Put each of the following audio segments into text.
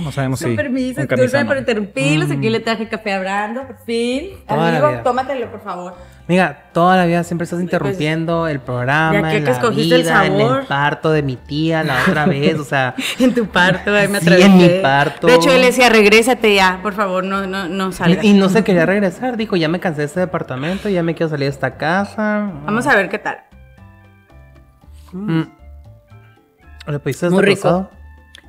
No sabemos si. Permiso, o por interrumpirlos. Aquí le traje café a Brando, por fin. Toda la Amigo, vida. tómatelo, por favor. Mira, toda la vida siempre estás interrumpiendo el programa, Ya que- en que la escogiste el vida, en sabor. el parto de mi tía la otra vez, o sea, En tu parto, ahí me Sí, atreví. en mi parto. De hecho, él decía, regrésate ya, por favor, no, no, no salgas. y, y no se quería regresar, dijo, ya me cansé de este departamento, ya me quiero salir de esta casa. Vamos a ver qué tal. Mm. ¿Lo pediste Muy rico. deslactosado?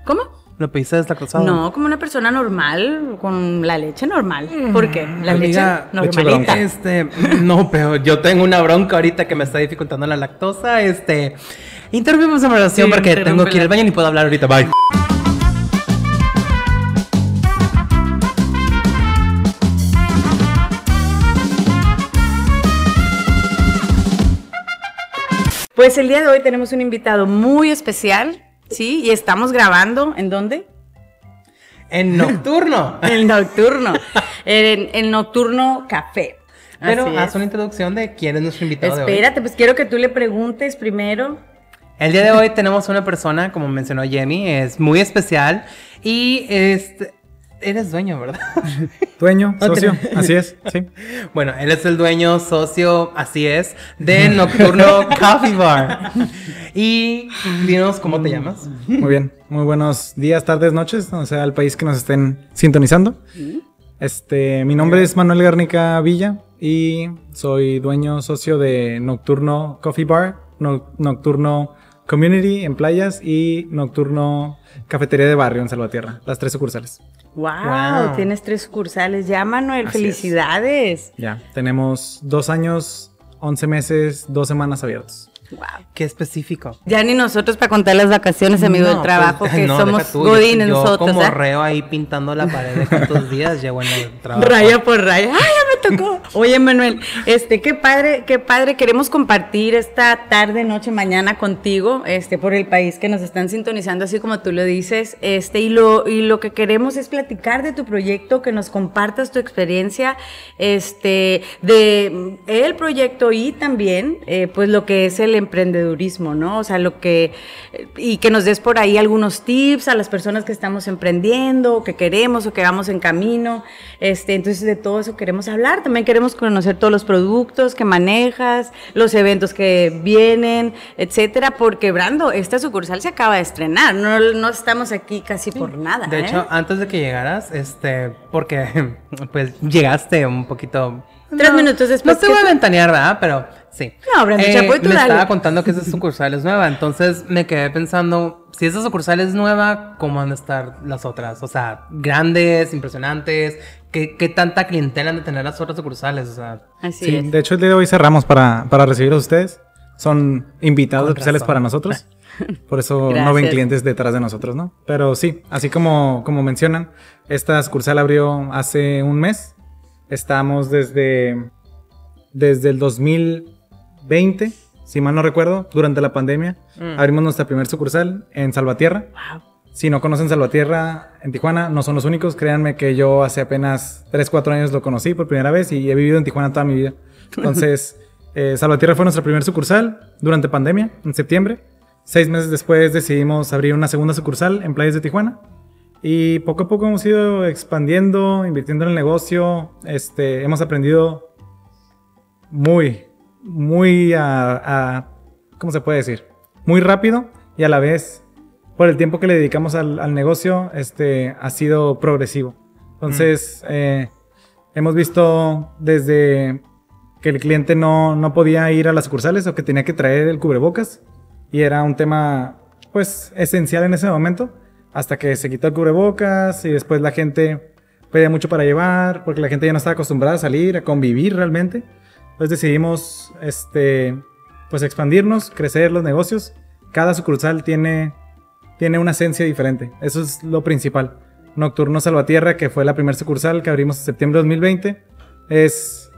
¿Cómo? ¿Lo pediste deslactosado? No, como una persona normal, con la leche normal. ¿Por qué? La leche Amiga, leche normalita. Este, no, pero yo tengo una bronca ahorita que me está dificultando la lactosa. Este, interrumpimos la relación Sí, porque tengo que ir al baño y puedo hablar ahorita. Bye. Pues el día de hoy tenemos un invitado muy especial, ¿sí? Y estamos grabando, ¿en dónde? En nocturno. El nocturno. en el nocturno café. Pero Así haz es. una introducción de quién es nuestro invitado de hoy. Espérate, pues quiero que tú le preguntes primero. El día de hoy tenemos una persona, como mencionó Jenny, es muy especial y este, eres dueño, ¿verdad? Dueño, socio, así es, sí. Bueno, él es el dueño, socio, así es, de Nocturno Coffee Bar. Y dinos cómo te llamas. Muy bien. Muy buenos días, tardes, noches, o sea, al país que nos estén sintonizando. Este, mi nombre es Manuel Garnica Villa y soy dueño socio de Nocturno Coffee Bar, No- Nocturno Community en playas y Nocturno Cafetería de Barrio en Salvatierra, las tres sucursales. Wow, Wow. tienes tres sucursales. Ya, Manuel, Así es. felicidades. Ya, tenemos dos años, once meses, dos semanas abiertos. Wow. Qué específico. Ya ni nosotros para contar las vacaciones, amigo No, del trabajo, pues, que no, somos tú, godines yo, yo nosotros. como ¿eh? reo ahí pintando la pared de cuántos días llevo en el trabajo. Raya por raya. ¡Ay, ya me Oye, Manuel, este, qué padre, qué padre. Queremos compartir esta tarde, noche, mañana contigo, este, por el país que nos están sintonizando, así como tú lo dices. Este, y lo, y lo que queremos es platicar de tu proyecto, que nos compartas tu experiencia, este, de mm, el proyecto y también, eh, pues, lo que es el emprendedurismo, ¿no? O sea, lo que, y que nos des por ahí algunos tips a las personas que estamos emprendiendo, o que queremos, o que vamos en camino. Este, entonces, de todo eso queremos hablar. También queremos conocer todos los productos que manejas, los eventos que vienen, etcétera, porque Brando, esta sucursal se acaba de estrenar. No, no estamos aquí casi por nada. De ¿eh? hecho, antes de que llegaras, este, porque pues llegaste un poquito. Tres minutos después No te voy a tú- ventanear, ¿verdad? Pero sí. Eh, No, Brenda Chapoy, tú Me dale. estaba contando que esa sucursal es nueva, entonces me quedé pensando, si esa sucursal es nueva, ¿cómo van a estar las otras? O sea, grandes, impresionantes, ¿qué, qué tanta clientela han de tener las otras sucursales? O sea, Así Sí, es. de hecho el día de hoy cerramos para, para recibir a ustedes. Son invitados Con especiales razón. para nosotros. Por eso no Gracias. ven clientes detrás de nosotros, ¿no? Pero sí, así como, como mencionan, esta sucursal abrió hace un mes. Estamos desde, desde el 2020, si mal no recuerdo, durante la pandemia. Mm. Abrimos nuestra primer sucursal en Salvatierra. Wow. Si no conocen Salvatierra en Tijuana, no son los únicos. Créanme que yo hace apenas 3, 4 años lo conocí por primera vez y he vivido en Tijuana toda mi vida. Entonces, eh, Salvatierra fue nuestra primer sucursal durante pandemia, en septiembre. Seis meses después decidimos abrir una segunda sucursal en Playas de Tijuana. Y poco a poco hemos ido expandiendo, invirtiendo en el negocio. Este, hemos aprendido muy, muy a, a- ¿cómo se puede decir? Muy rápido y a la vez, por el tiempo que le dedicamos al, al negocio, este, ha sido progresivo. Entonces, eh, hemos visto desde que el cliente no, no podía ir a las sucursales o que tenía que traer el cubrebocas y era un tema, pues, esencial en ese momento, hasta que se quitó el cubrebocas y después la gente pedía mucho para llevar, porque la gente ya no estaba acostumbrada a salir, a convivir realmente. Entonces decidimos, este, pues expandirnos, crecer los negocios. Cada sucursal tiene, tiene una esencia diferente. Eso es lo principal. Nocturno Salvatierra, que fue la primera sucursal que abrimos en septiembre de 2020, es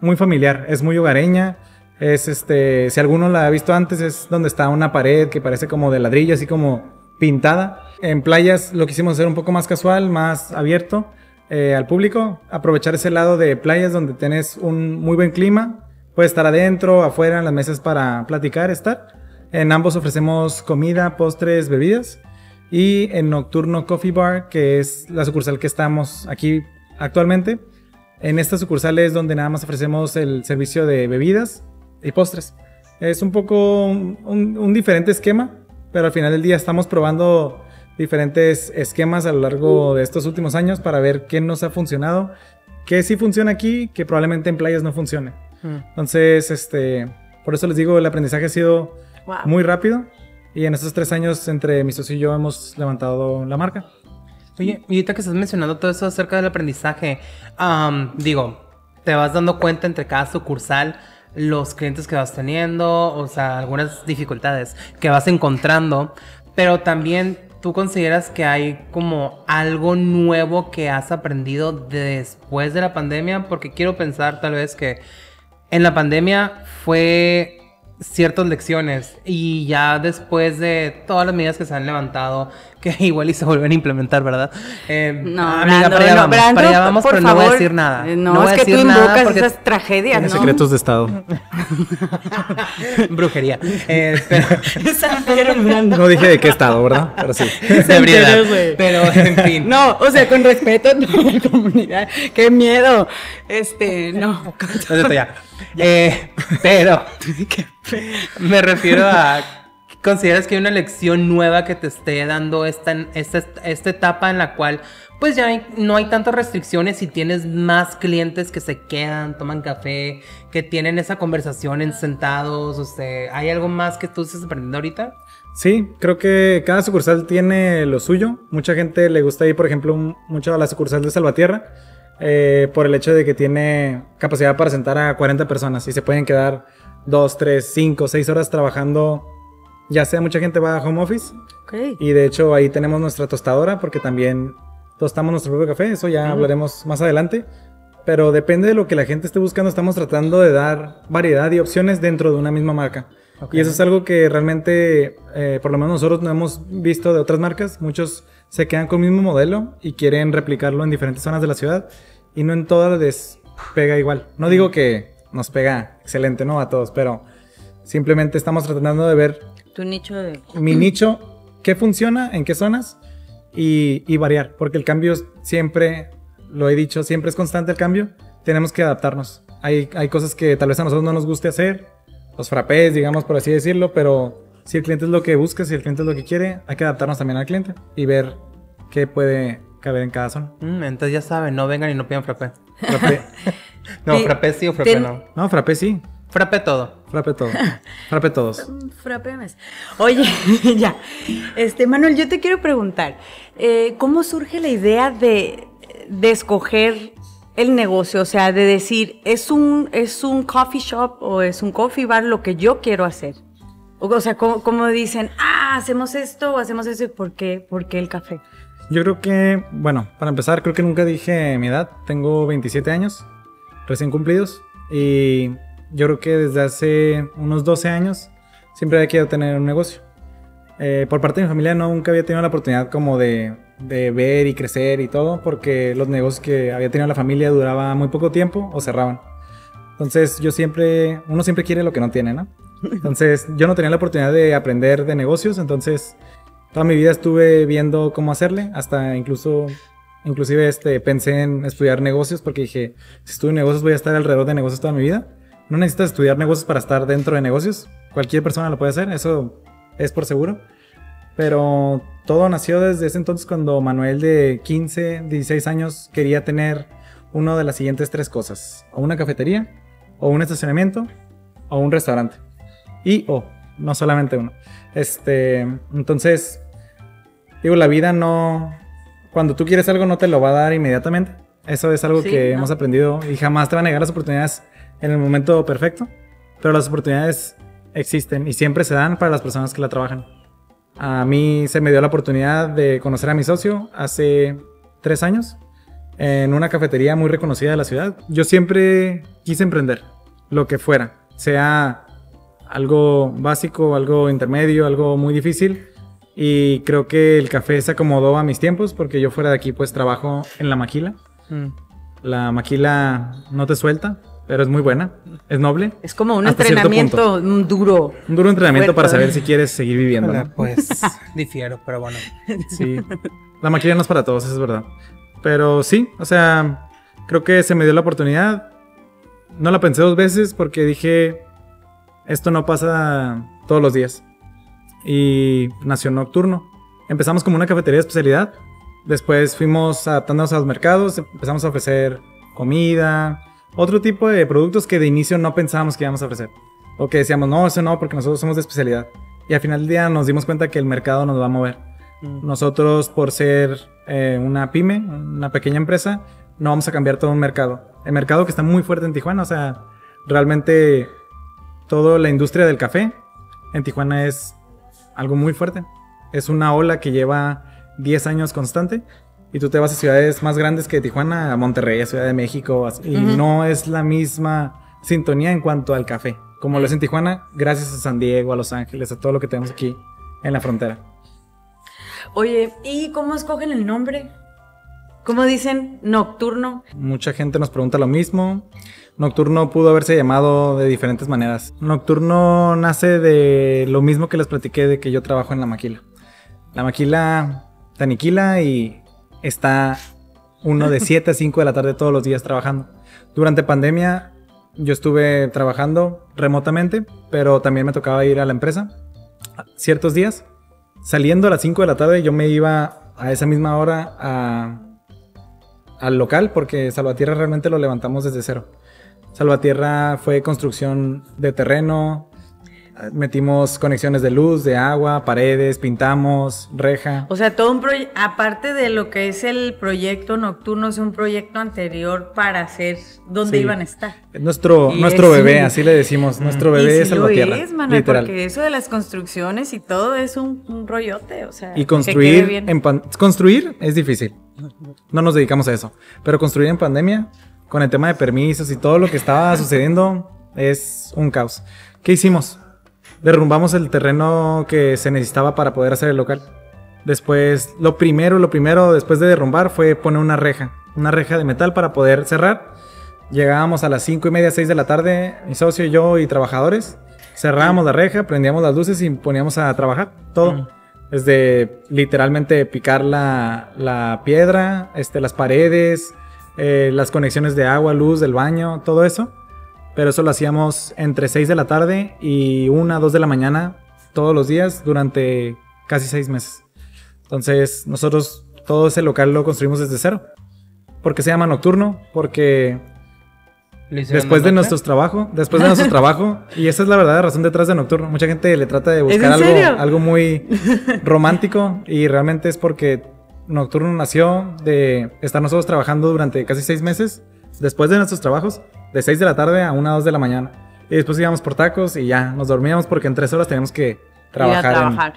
muy familiar, es muy hogareña. Es este, si alguno la ha visto antes, es donde está una pared que parece como de ladrillo, así como pintada. En playas lo quisimos hacer un poco más casual, más abierto eh, al público. Aprovechar ese lado de playas donde tenés un muy buen clima. Puedes estar adentro, afuera, en las mesas para platicar, estar. En ambos ofrecemos comida, postres, bebidas. Y en Nocturno Coffee Bar, que es la sucursal que estamos aquí actualmente. En esta sucursal es donde nada más ofrecemos el servicio de bebidas y postres. Es un poco un, un diferente esquema, pero al final del día estamos probando diferentes esquemas a lo largo de estos últimos años para ver qué nos ha funcionado, qué sí funciona aquí, que probablemente en playas no funcione. Mm. Entonces, este, por eso les digo, el aprendizaje ha sido muy rápido y en estos tres años entre mi socio y yo hemos levantado la marca. Oye, y ahorita que estás mencionando todo eso acerca del aprendizaje, digo, te vas dando cuenta entre cada sucursal los clientes que vas teniendo, o sea, algunas dificultades que vas encontrando, pero también tú consideras que hay como algo nuevo que has aprendido después de la pandemia, porque quiero pensar tal vez que en la pandemia fue ciertas lecciones y ya después de todas las medidas que se han levantado, que igual y se vuelven a implementar, ¿verdad? Eh, no, amiga, para allá vamos, para allá vamos, pero no voy a decir nada. No, es que tú invocas porque... esas tragedias, ¿no? secretos de Estado. Brujería. Eh, pero... no dije de qué Estado, ¿verdad? Pero sí. Pero, en fin. No, o sea, con respeto a toda la comunidad. ¡Qué miedo! Este, no. no ya. Eh, pero me refiero a ¿Consideras que hay una lección nueva que te esté dando esta, esta, esta etapa en la cual pues ya no hay tantas restricciones y tienes más clientes que se quedan, toman café, que tienen esa conversación en sentados? O sea, ¿hay algo más que tú estés aprendiendo ahorita? Sí, creo que cada sucursal tiene lo suyo. Mucha gente le gusta ir, por ejemplo, mucho a la sucursal de Salvatierra. Eh, por el hecho de que tiene capacidad para sentar a 40 personas y se pueden quedar 2, 3, 5, 6 horas trabajando ya sea mucha gente va a home office. Y de hecho ahí tenemos nuestra tostadora porque también tostamos nuestro propio café. Eso ya hablaremos más adelante. Pero depende de lo que la gente esté buscando. Estamos tratando de dar variedad y opciones dentro de una misma marca. Y eso es algo que realmente, eh, por lo menos nosotros no hemos visto de otras marcas. Muchos se quedan con el mismo modelo y quieren replicarlo en diferentes zonas de la ciudad. Y no en todas les pega igual. No digo que nos pega excelente, ¿no? A todos, pero simplemente estamos tratando de ver tu nicho de... Mi nicho, qué funciona, en qué zonas y, variar, porque el cambio siempre, lo he dicho, siempre es constante el cambio, tenemos que adaptarnos. Hay, hay cosas que tal vez a nosotros no nos guste hacer, los frappés, digamos, por así decirlo, pero si el cliente es lo que busca, si el cliente es lo que quiere, hay que adaptarnos también al cliente y ver qué puede caber en cada zona. Mm, entonces ya saben, no vengan y no pidan frappé. no, frappé sí o frappé no. No, frappé sí. Frappe todo. Frappe todo. Frappe todos. Frappemes. Oye, ya. Este, Manuel, yo te quiero preguntar, eh, ¿cómo surge la idea de, escoger el negocio? O sea, de decir, ¿es un, ¿es un coffee shop o es un coffee bar lo que yo quiero hacer? O, sea, ¿cómo, dicen, ah, hacemos esto o hacemos eso? ¿Por qué? ¿Por qué el café? Yo creo que, bueno, para empezar, creo que nunca dije mi edad. Tengo 27 años, recién cumplidos. Y yo creo que desde hace unos 12 años siempre había querido tener un negocio. Eh, por parte de mi familia nunca había tenido la oportunidad como de, de, ver y crecer y todo, porque los negocios que había tenido la familia duraba muy poco tiempo o cerraban. Entonces yo siempre, uno siempre quiere lo que no tiene, ¿no? Entonces yo no tenía la oportunidad de aprender de negocios, entonces toda mi vida estuve viendo cómo hacerle, hasta incluso, inclusive este, pensé en estudiar negocios porque dije, si estudio negocios voy a estar alrededor de negocios toda mi vida. No necesitas estudiar negocios para estar dentro de negocios. Cualquier persona lo puede hacer, eso es por seguro. Pero todo nació desde ese entonces cuando Manuel de 15, 16 años quería tener una de las siguientes tres cosas. O una cafetería, o un estacionamiento, o un restaurante. Y o, no solamente uno. Este, entonces, digo, la vida no... Cuando tú quieres algo no te lo va a dar inmediatamente. Eso es algo que hemos aprendido y jamás te van a negar las oportunidades en el momento perfecto, pero las oportunidades existen y siempre se dan para las personas que la trabajan. A mí se me dio la oportunidad de conocer a mi socio hace tres años en una cafetería muy reconocida de la ciudad. Yo siempre quise emprender, lo que fuera, sea algo básico, algo intermedio, algo muy difícil. Y creo que el café se acomodó a mis tiempos porque yo fuera de aquí pues trabajo en la maquila. Mm. La maquila no te suelta, pero es muy buena, es noble. Es como un entrenamiento duro. Un duro entrenamiento para Fuerte. saber si quieres seguir viviendo. ¿no? Pues difiero, pero bueno. Sí. La maquila no es para todos, eso es verdad. Pero sí, o sea, creo que se me dio la oportunidad. No la pensé dos veces porque dije, esto no pasa todos los días. Y nació Nocturno. Empezamos como una cafetería de especialidad. Después fuimos adaptándonos a los mercados, empezamos a ofrecer comida, otro tipo de productos que de inicio no pensábamos que íbamos a ofrecer. O que decíamos, no, eso no, porque nosotros somos de especialidad. Y al final del día nos dimos cuenta que el mercado nos va a mover. Nosotros, por ser eh, una pyme, una pequeña empresa, no vamos a cambiar todo un mercado. El mercado que está muy fuerte en Tijuana, o sea, realmente toda la industria del café en Tijuana es algo muy fuerte. Es una ola que lleva 10 años constante. Y tú te vas a ciudades más grandes que Tijuana, a Monterrey, a Ciudad de México, así, y no es la misma sintonía en cuanto al café. Como lo es en Tijuana, gracias a San Diego, a Los Ángeles, a todo lo que tenemos aquí en la frontera. Oye, ¿y cómo escogen el nombre? ¿Cómo dicen nocturno? Mucha gente nos pregunta lo mismo. Nocturno pudo haberse llamado de diferentes maneras. Nocturno nace de lo mismo que les platiqué de que yo trabajo en la maquila. La maquila te aniquila y está uno de 7 a 5 de la tarde todos los días trabajando. Durante pandemia yo estuve trabajando remotamente, pero también me tocaba ir a la empresa ciertos días. Saliendo a las 5 de la tarde yo me iba a esa misma hora a, al local porque Salvatierra realmente lo levantamos desde cero. Salvatierra fue construcción de terreno, metimos conexiones de luz, de agua, paredes, pintamos, reja. O sea, todo un proyecto, aparte de lo que es el proyecto nocturno, es un proyecto anterior para hacer dónde Sí. iban a estar. Nuestro, Y nuestro es bebé, así le decimos, nuestro bebé y es sí lo Salvatierra. es, mana, literal. porque eso de las construcciones y todo es un, un rollote, o sea. Y que construir quede bien. en construir es difícil. No nos dedicamos a eso. Pero construir en pandemia, con el tema de permisos y todo lo que estaba sucediendo, es un caos. ¿Qué hicimos? Derrumbamos el terreno que se necesitaba para poder hacer el local. Después, lo primero, lo primero después de derrumbar fue poner una reja. Una reja de metal para poder cerrar. Llegábamos a las 5 y media, 6 de la tarde, mi socio y yo y trabajadores. Cerrábamos la reja, prendíamos las luces y poníamos a trabajar. Todo. Desde literalmente picar la, la piedra, este, las paredes, eh, las conexiones de agua, luz del baño, todo eso. Pero eso lo hacíamos entre 6 de la tarde y 1, 2 de la mañana todos los días durante casi 6 meses. Entonces nosotros todo ese local lo construimos desde cero. ¿Por qué se llama nocturno? Porque ¿Lo hicieron después de nuestros trabajos, después de nuestro trabajo, y esa es la verdadera razón detrás de Nocturno. Mucha gente le trata de buscar algo, serio? algo muy romántico y realmente es porque Nocturno nació de estar nosotros trabajando durante casi seis meses, después de nuestros trabajos, de 6 de la tarde a 1 2 de la mañana. Y después íbamos por tacos y ya, nos dormíamos porque en tres horas teníamos que Ir a trabajar. en- trabajar.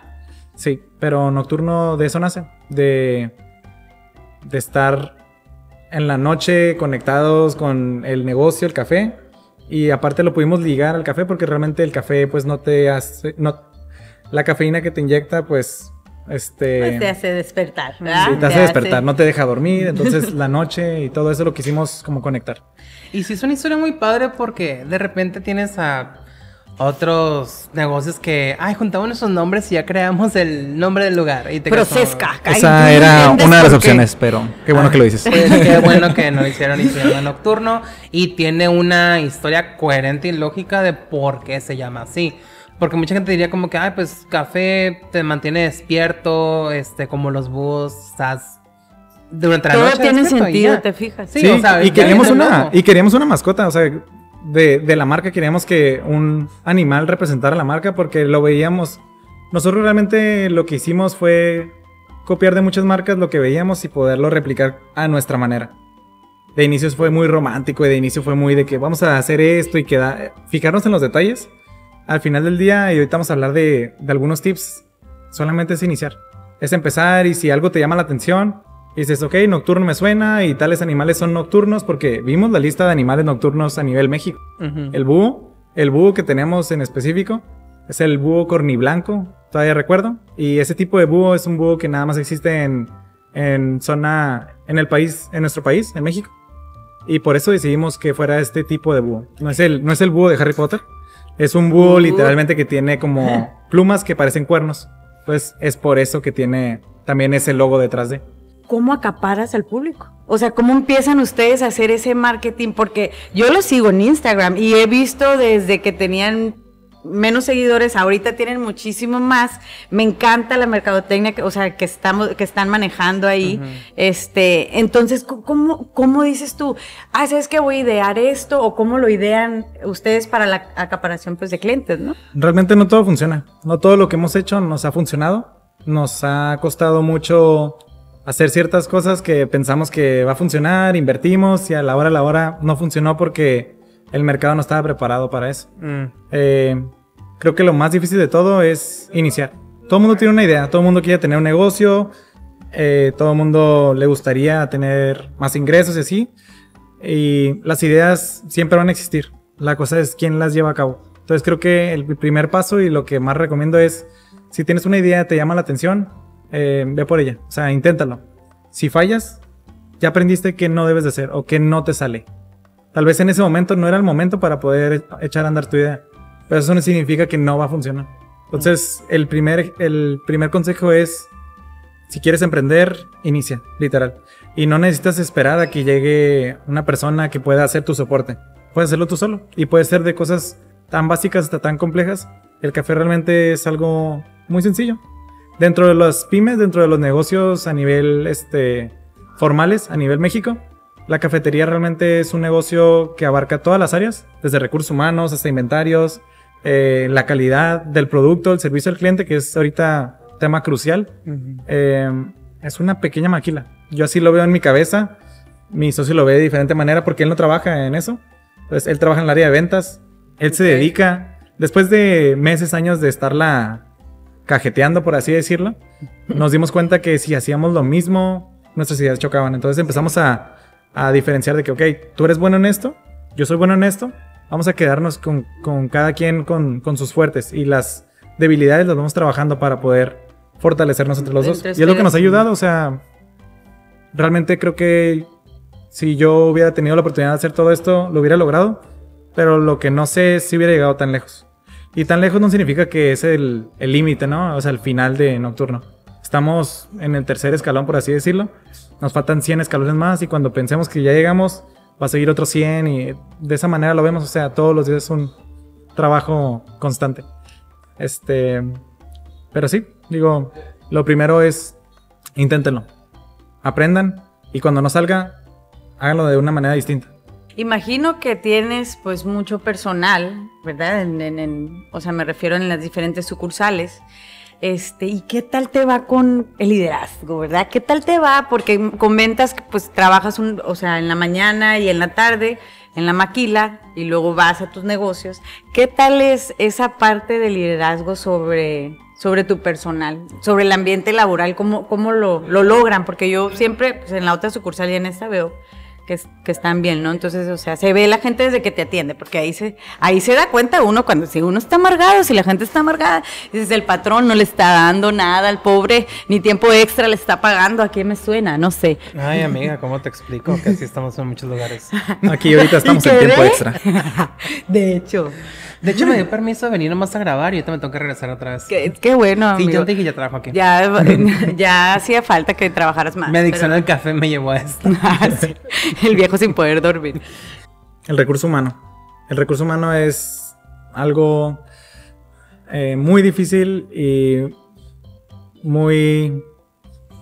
Sí, pero Nocturno de eso nace, de, de estar en la noche conectados con el negocio, el café. Y aparte lo pudimos ligar al café porque realmente el café pues no te hace... No, la cafeína que te inyecta pues... Este... Pues te hace despertar, ¿verdad? sí, te hace despertar, no te deja dormir. Entonces la noche y todo eso lo quisimos como conectar. Y sí es una historia muy padre porque de repente tienes a otros negocios que, ay, juntamos nuestros nombres y ya creamos el nombre del lugar. Y te como, Procesca. Ay, Esa ¿tú era una de las opciones, pero qué bueno que lo dices. Pues qué bueno que no lo hicieron hicieron en nocturno y tiene una historia coherente y lógica de por qué se llama así. Porque mucha gente diría como que, ay, pues café te mantiene despierto, este, como los búhos, estás durante la Todo noche. tiene despierto y sentido, te fijas. Sí, Sí, o sea, y queríamos una y queríamos una mascota, o sea, de, de la marca queríamos que un animal representara la marca porque lo veíamos. Nosotros realmente lo que hicimos fue copiar de muchas marcas lo que veíamos y poderlo replicar a nuestra manera. De inicio fue muy romántico y de inicio fue muy de que vamos a hacer esto y queda, fijarnos en los detalles. Al final del día, y ahorita vamos a hablar de, de algunos tips, solamente es iniciar. Es empezar y si algo te llama la atención, y dices, ok, nocturno me suena y tales animales son nocturnos porque vimos la lista de animales nocturnos a nivel México. El búho, el búho que tenemos en específico, es el búho corniblanco, todavía recuerdo. Y ese tipo de búho es un búho que nada más existe en, en zona, en el país, en nuestro país, en México. Y por eso decidimos que fuera este tipo de búho. No es el, no es el búho de Harry Potter. Es un búho literalmente que tiene como plumas que parecen cuernos. Pues es por eso que tiene también ese logo detrás de. ¿Cómo acaparas al público? O sea, ¿cómo empiezan ustedes a hacer ese marketing? Porque yo lo sigo en Instagram y he visto desde que tenían menos seguidores, ahorita tienen muchísimo más. Me encanta la mercadotecnia, que, o sea, que estamos, que están manejando ahí. Este, entonces, ¿cómo, ¿cómo dices tú? Ah, ¿sabes que voy a idear esto? ¿O cómo lo idean ustedes para la acaparación pues, de clientes, no? Realmente no todo funciona. No todo lo que hemos hecho nos ha funcionado. Nos ha costado mucho hacer ciertas cosas que pensamos que va a funcionar, invertimos y a la hora a la hora no funcionó porque el mercado no estaba preparado para eso. Mm. Eh, creo que lo más difícil de todo es iniciar. Todo el mundo tiene una idea, todo el mundo quiere tener un negocio, eh, todo el mundo le gustaría tener más ingresos y así. Y las ideas siempre van a existir. La cosa es quién las lleva a cabo. Entonces creo que el primer paso y lo que más recomiendo es, si tienes una idea, te llama la atención, eh, ve por ella. O sea, inténtalo. Si fallas, ya aprendiste que no debes de hacer o que no te sale. Tal vez en ese momento no era el momento para poder echar a andar tu idea. Pero eso no significa que no va a funcionar. Entonces, el primer, el primer consejo es, si quieres emprender, inicia, literal. Y no necesitas esperar a que llegue una persona que pueda hacer tu soporte. Puedes hacerlo tú solo. Y puede ser de cosas tan básicas hasta tan complejas. El café realmente es algo muy sencillo. Dentro de las pymes, dentro de los negocios a nivel este, formales, a nivel México, la cafetería realmente es un negocio que abarca todas las áreas, desde recursos humanos hasta inventarios, eh, la calidad del producto, el servicio al cliente, que es ahorita tema crucial. Eh, es una pequeña maquila. Yo así lo veo en mi cabeza. Mi socio lo ve de diferente manera porque él no trabaja en eso. Entonces, él trabaja en el área de ventas. Él se dedica, después de meses, años de estarla cajeteando, por así decirlo, nos dimos cuenta que si hacíamos lo mismo, nuestras ideas chocaban. Entonces empezamos a, a diferenciar de que, ok, tú eres bueno en esto, yo soy bueno en esto, vamos a quedarnos con, con cada quien con, con, sus fuertes y las debilidades las vamos trabajando para poder fortalecernos entre los dos. Y es lo que nos ha ayudado, o sea, realmente creo que si yo hubiera tenido la oportunidad de hacer todo esto, lo hubiera logrado, pero lo que no sé es si hubiera llegado tan lejos. Y tan lejos no significa que es el límite, ¿no? O sea, el final de Nocturno. Estamos en el tercer escalón, por así decirlo. Nos faltan 100 escalones más y cuando pensemos que ya llegamos, va a seguir otros 100 y de esa manera lo vemos. O sea, todos los días es un trabajo constante. Este, pero sí, digo, lo primero es inténtenlo, aprendan y cuando no salga, háganlo de una manera distinta. Imagino que tienes pues mucho personal, ¿verdad? o sea, me refiero en las diferentes sucursales. Este, ¿y qué tal te va con el liderazgo, verdad? ¿Qué tal te va? Porque comentas que pues trabajas un, o sea, en la mañana y en la tarde en la maquila y luego vas a tus negocios. ¿Qué tal es esa parte de liderazgo sobre, sobre tu personal, sobre el ambiente laboral? ¿Cómo, cómo lo, lo logran? Porque yo siempre, pues, en la otra sucursal y en esta veo que, están bien, ¿no? Entonces, o sea, se ve la gente desde que te atiende, porque ahí se, ahí se da cuenta uno cuando si uno está amargado, si la gente está amargada, dices, el patrón no le está dando nada al pobre, ni tiempo extra le está pagando, ¿a qué me suena? No sé. Ay, amiga, ¿cómo te explico? Que así estamos en muchos lugares. Aquí ahorita estamos en tiempo extra. De hecho. De hecho, me dio permiso de venir nomás a grabar y ahorita me tengo que regresar otra vez. Qué, bueno, amigo. Sí, yo dije ya trabajo aquí. Ya, ya hacía falta que trabajaras más. Mi adicción al café me llevó a esto. Ah, El viejo sin poder dormir. El recurso humano. El recurso humano es algo eh, muy difícil y muy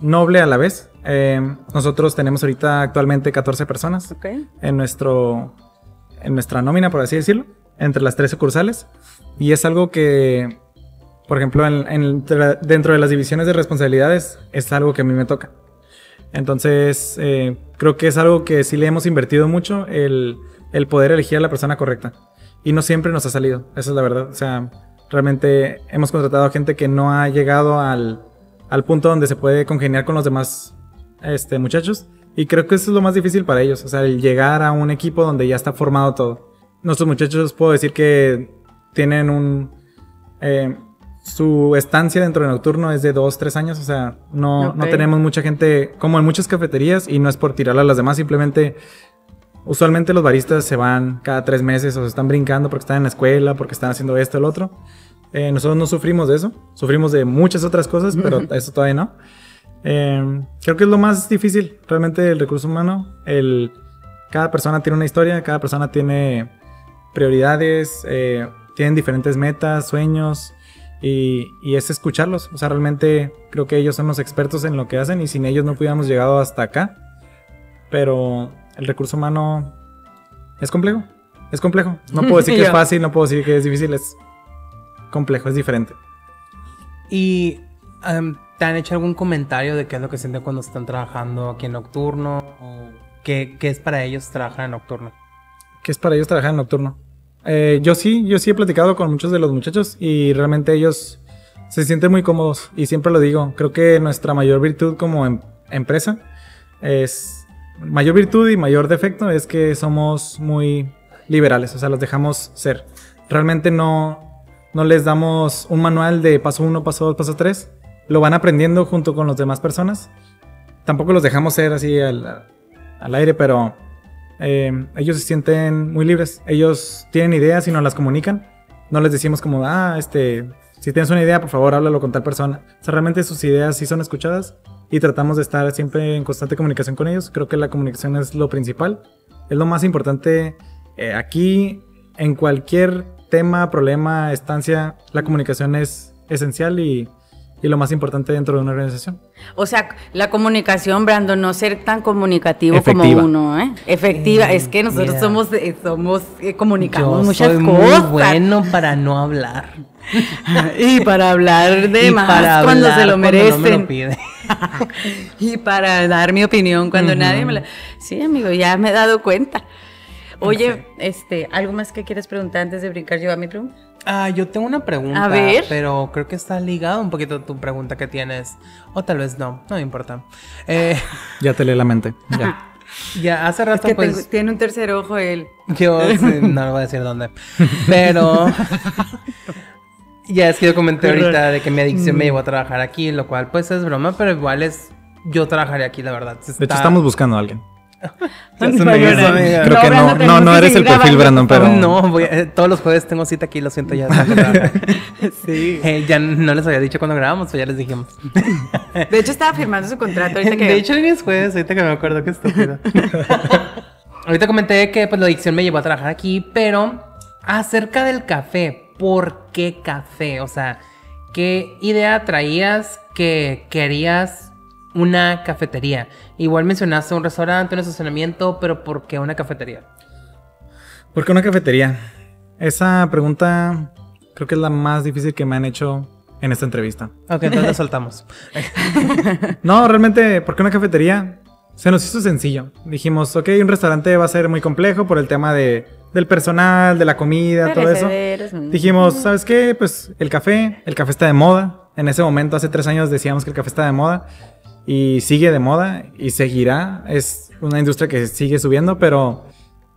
noble a la vez. Eh, nosotros tenemos ahorita actualmente 14 personas en, nuestro, en nuestra nómina, por así decirlo entre las tres sucursales. Y es algo que, por ejemplo, dentro de las divisiones de responsabilidades, es algo que a mí me toca. Entonces, eh, creo que es algo que sí le hemos invertido mucho, el, poder elegir a la persona correcta. Y no siempre nos ha salido, esa es la verdad. O sea, realmente hemos contratado a gente que no ha llegado al, al punto donde se puede congeniar con los demás este, muchachos. Y creo que eso es lo más difícil para ellos, o sea, el llegar a un equipo donde ya está formado todo nuestros muchachos puedo decir que tienen un... Eh, su estancia dentro de Nocturno es de dos, tres años, o sea, no, no tenemos mucha gente como en muchas cafeterías y no es por tirarla a las demás, simplemente usualmente los baristas se van cada tres meses o se están brincando porque están en la escuela, porque están haciendo esto el otro. Eh, nosotros no sufrimos de eso, sufrimos de muchas otras cosas, pero eso todavía no. Eh, creo que es lo más difícil, realmente el recurso humano. El, cada persona tiene una historia, cada persona tiene prioridades, eh, tienen diferentes metas, sueños, y, y, es escucharlos. O sea, realmente creo que ellos son los expertos en lo que hacen y sin ellos no hubiéramos llegado hasta acá. Pero el recurso humano es complejo. Es complejo. No puedo decir que es fácil, no puedo decir que es difícil, es complejo, es diferente. ¿Y um, te han hecho algún comentario de qué es lo que sienten cuando están trabajando aquí en nocturno? ¿O qué, qué es para ellos trabajar en nocturno? ¿Qué es para ellos trabajar en nocturno? Eh, yo sí, yo sí he platicado con muchos de los muchachos y realmente ellos se sienten muy cómodos y siempre lo digo, creo que nuestra mayor virtud como em empresa es, mayor virtud y mayor defecto es que somos muy liberales, o sea, los dejamos ser. Realmente no, no les damos un manual de paso 1, paso 2, paso 3. Lo van aprendiendo junto con las demás personas. Tampoco los dejamos ser así al, al aire, pero eh, ellos se sienten muy libres. Ellos tienen ideas y nos las comunican. No les decimos como, ah, este, si tienes una idea, por favor, háblalo con tal persona. O sea, realmente sus ideas sí son escuchadas y tratamos de estar siempre en constante comunicación con ellos. Creo que la comunicación es lo principal. Es lo más importante eh, aquí, en cualquier tema, problema, estancia, la comunicación es esencial y, y, lo más importante dentro de una organización. O sea, la comunicación, Brandon, no ser tan comunicativo Efectiva. como uno, ¿eh? Efectiva, eh, es que nosotros mira, somos, somos eh, comunicamos yo muchas soy cosas. Muy bueno para no hablar. y para hablar de Y más para cuando hablar se lo cuando no merecen. me lo pide. y para dar mi opinión cuando nadie me la... Sí, amigo, ya me he dado cuenta. Oye, este, ¿algo más que quieres preguntar antes de brincar yo a mi pregunta? Ah, yo tengo una pregunta. A ver. Pero creo que está ligado un poquito a tu pregunta que tienes. O tal vez no, no me importa. Eh, Ya te lee la mente. Ya. ya hace Es rato, que pues. tengo- tiene un tercer ojo él. Yo sí, no le voy a decir dónde. Pero. ya es que yo comenté ahorita de que mi adicción Mm. me llevó a trabajar aquí, lo cual pues es broma, pero igual es. Yo trabajaré aquí, la verdad. De hecho, estamos buscando a alguien. Ya se me hizo, amiga. Creo que no, Brandon, no, no que eres el perfil, Brandon, pero. No, voy a- eh, todos los jueves tengo cita aquí, lo siento, ya que. Sí. Eh, ya no les había dicho cuando grabamos, pero ya les dijimos. De hecho, estaba firmando su contrato ahorita que... De hecho, ni es jueves, ahorita que me acuerdo, qué estúpido. ahorita comenté que pues, la adicción me llevó a trabajar aquí, pero acerca del café, ¿por qué café? O sea, ¿qué idea traías que querías una cafetería? Igual mencionaste un restaurante, un estacionamiento, pero ¿por qué una cafetería? ¿Por qué una cafetería? Esa pregunta creo que es la más difícil que me han hecho en esta entrevista. Ok, entonces la soltamos. No, realmente, ¿por qué una cafetería? Se nos hizo sencillo. Dijimos, ok, un restaurante va a ser muy complejo por el tema de, del personal, de la comida, todo eso. Dijimos, ¿sabes qué? Pues el café, el café está de moda. En ese momento, hace tres años, decíamos que el café está de moda y sigue de moda y seguirá. Es una industria que sigue subiendo, pero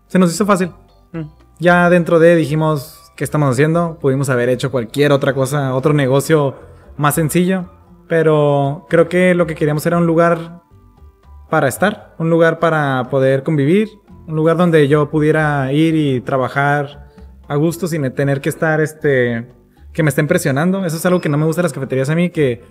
se nos hizo fácil. Mm. Ya dentro de dijimos, ¿qué estamos haciendo? Pudimos haber hecho cualquier otra cosa, otro negocio más sencillo, pero creo que lo que queríamos era un lugar para estar, un lugar para poder convivir, un lugar donde yo pudiera ir y trabajar a gusto sin tener que estar, este, que me estén presionando. Eso es algo que no me gusta de las cafeterías a mí, que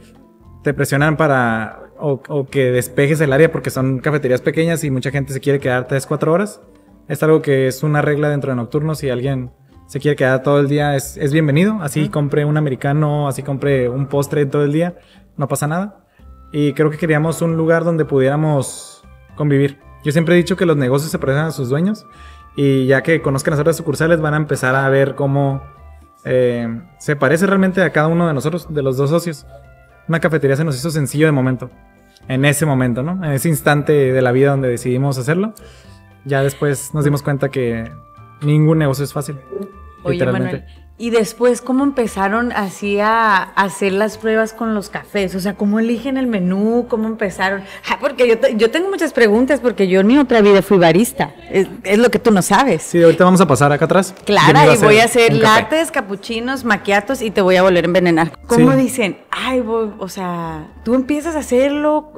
te presionan para, o, o que despejes el área porque son cafeterías pequeñas y mucha gente se quiere quedar 3, 4 horas. Es algo que es una regla dentro de Nocturno, si alguien se quiere quedar todo el día es, es bienvenido, así compre un americano, así compre un postre todo el día, no pasa nada. Y creo que queríamos un lugar donde pudiéramos convivir. Yo siempre he dicho que los negocios se parecen a sus dueños y ya que conozcan las otras sucursales van a empezar a ver cómo eh, se parece realmente a cada uno de nosotros, de los dos socios. Una cafetería se nos hizo sencillo de momento, en ese momento, ¿no? En ese instante de la vida donde decidimos hacerlo. Ya después nos dimos cuenta que ningún negocio es fácil. Oye, literalmente. Manuel, y después, ¿cómo empezaron así a hacer las pruebas con los cafés? O sea, ¿cómo eligen el menú? ¿Cómo empezaron? Ah, porque yo, te- yo tengo muchas preguntas porque yo en mi otra vida fui barista. Es, es lo que tú no sabes. Sí, ahorita vamos a pasar acá atrás. Claro, y voy a hacer lates, capuchinos, maquiatos y te voy a volver a envenenar. ¿Cómo Sí. dicen? Ay, voy- o sea, tú empiezas a hacerlo,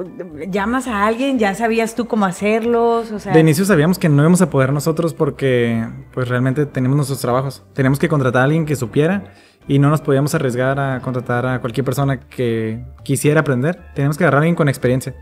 llamas a alguien, ya sabías tú cómo hacerlos, o sea. De inicio sabíamos que no íbamos a poder nosotros porque pues realmente tenemos nuestros trabajos. Teníamos que contratar a alguien que supiera y no nos podíamos arriesgar a contratar a cualquier persona que quisiera aprender. Teníamos que agarrar a alguien con experiencia.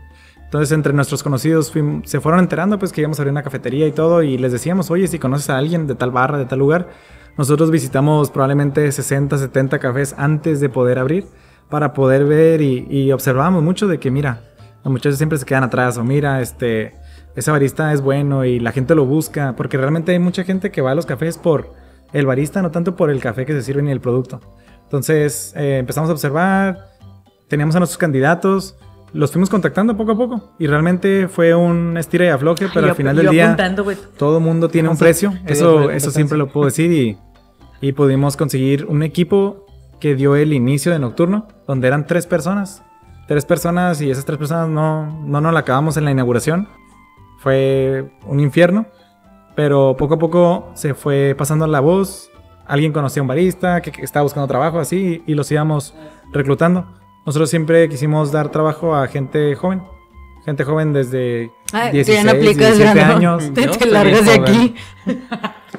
Entonces entre nuestros conocidos se fueron enterando pues que íbamos a abrir una cafetería y todo y les decíamos, oye, si conoces a alguien de tal barra, de tal lugar, nosotros visitamos probablemente 60, 70 cafés antes de poder abrir para poder ver y, y observábamos mucho de que mira, los muchachos siempre se quedan atrás o mira, este, ese barista es bueno y la gente lo busca, porque realmente hay mucha gente que va a los cafés por el barista, no tanto por el café que se sirve ni el producto. Entonces eh, empezamos a observar, teníamos a nuestros candidatos, los fuimos contactando poco a poco y realmente fue un estira y afloje, pero Yo- al final del día todo mundo tiene un precio, eso, eso siempre lo puedo decir y, y pudimos conseguir un equipo que dio el inicio de Nocturno, donde eran tres personas, tres personas y esas tres personas no, no nos la acabamos en la inauguración, fue un infierno, pero poco a poco se fue pasando la voz, alguien conocía a un barista que, que estaba buscando trabajo así y los íbamos reclutando. Nosotros siempre quisimos dar trabajo a gente joven, gente joven desde Ay, tú 16, ya no aplicas, 17 ¿verdad? años. Te, largas de aquí.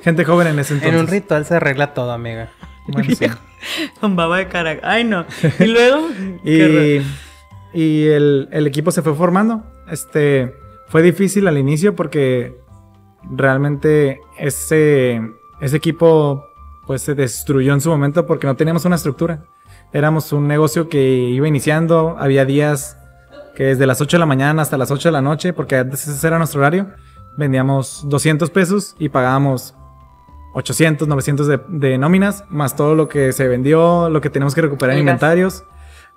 Gente joven en ese entonces. En un ritual se arregla todo, amiga. Bueno, sí. Con baba de cara. Ay, no. Y luego. Y, y el, el equipo se fue formando. Este fue difícil al inicio porque realmente ese, ese equipo pues se destruyó en su momento porque no teníamos una estructura. Éramos un negocio que iba iniciando, había días que desde las 8 de la mañana hasta las 8 de la noche, porque antes ese era nuestro horario, vendíamos 200 pesos y pagábamos 800, 900 de, de nóminas, más todo lo que se vendió, lo que tenemos que recuperar en inventarios.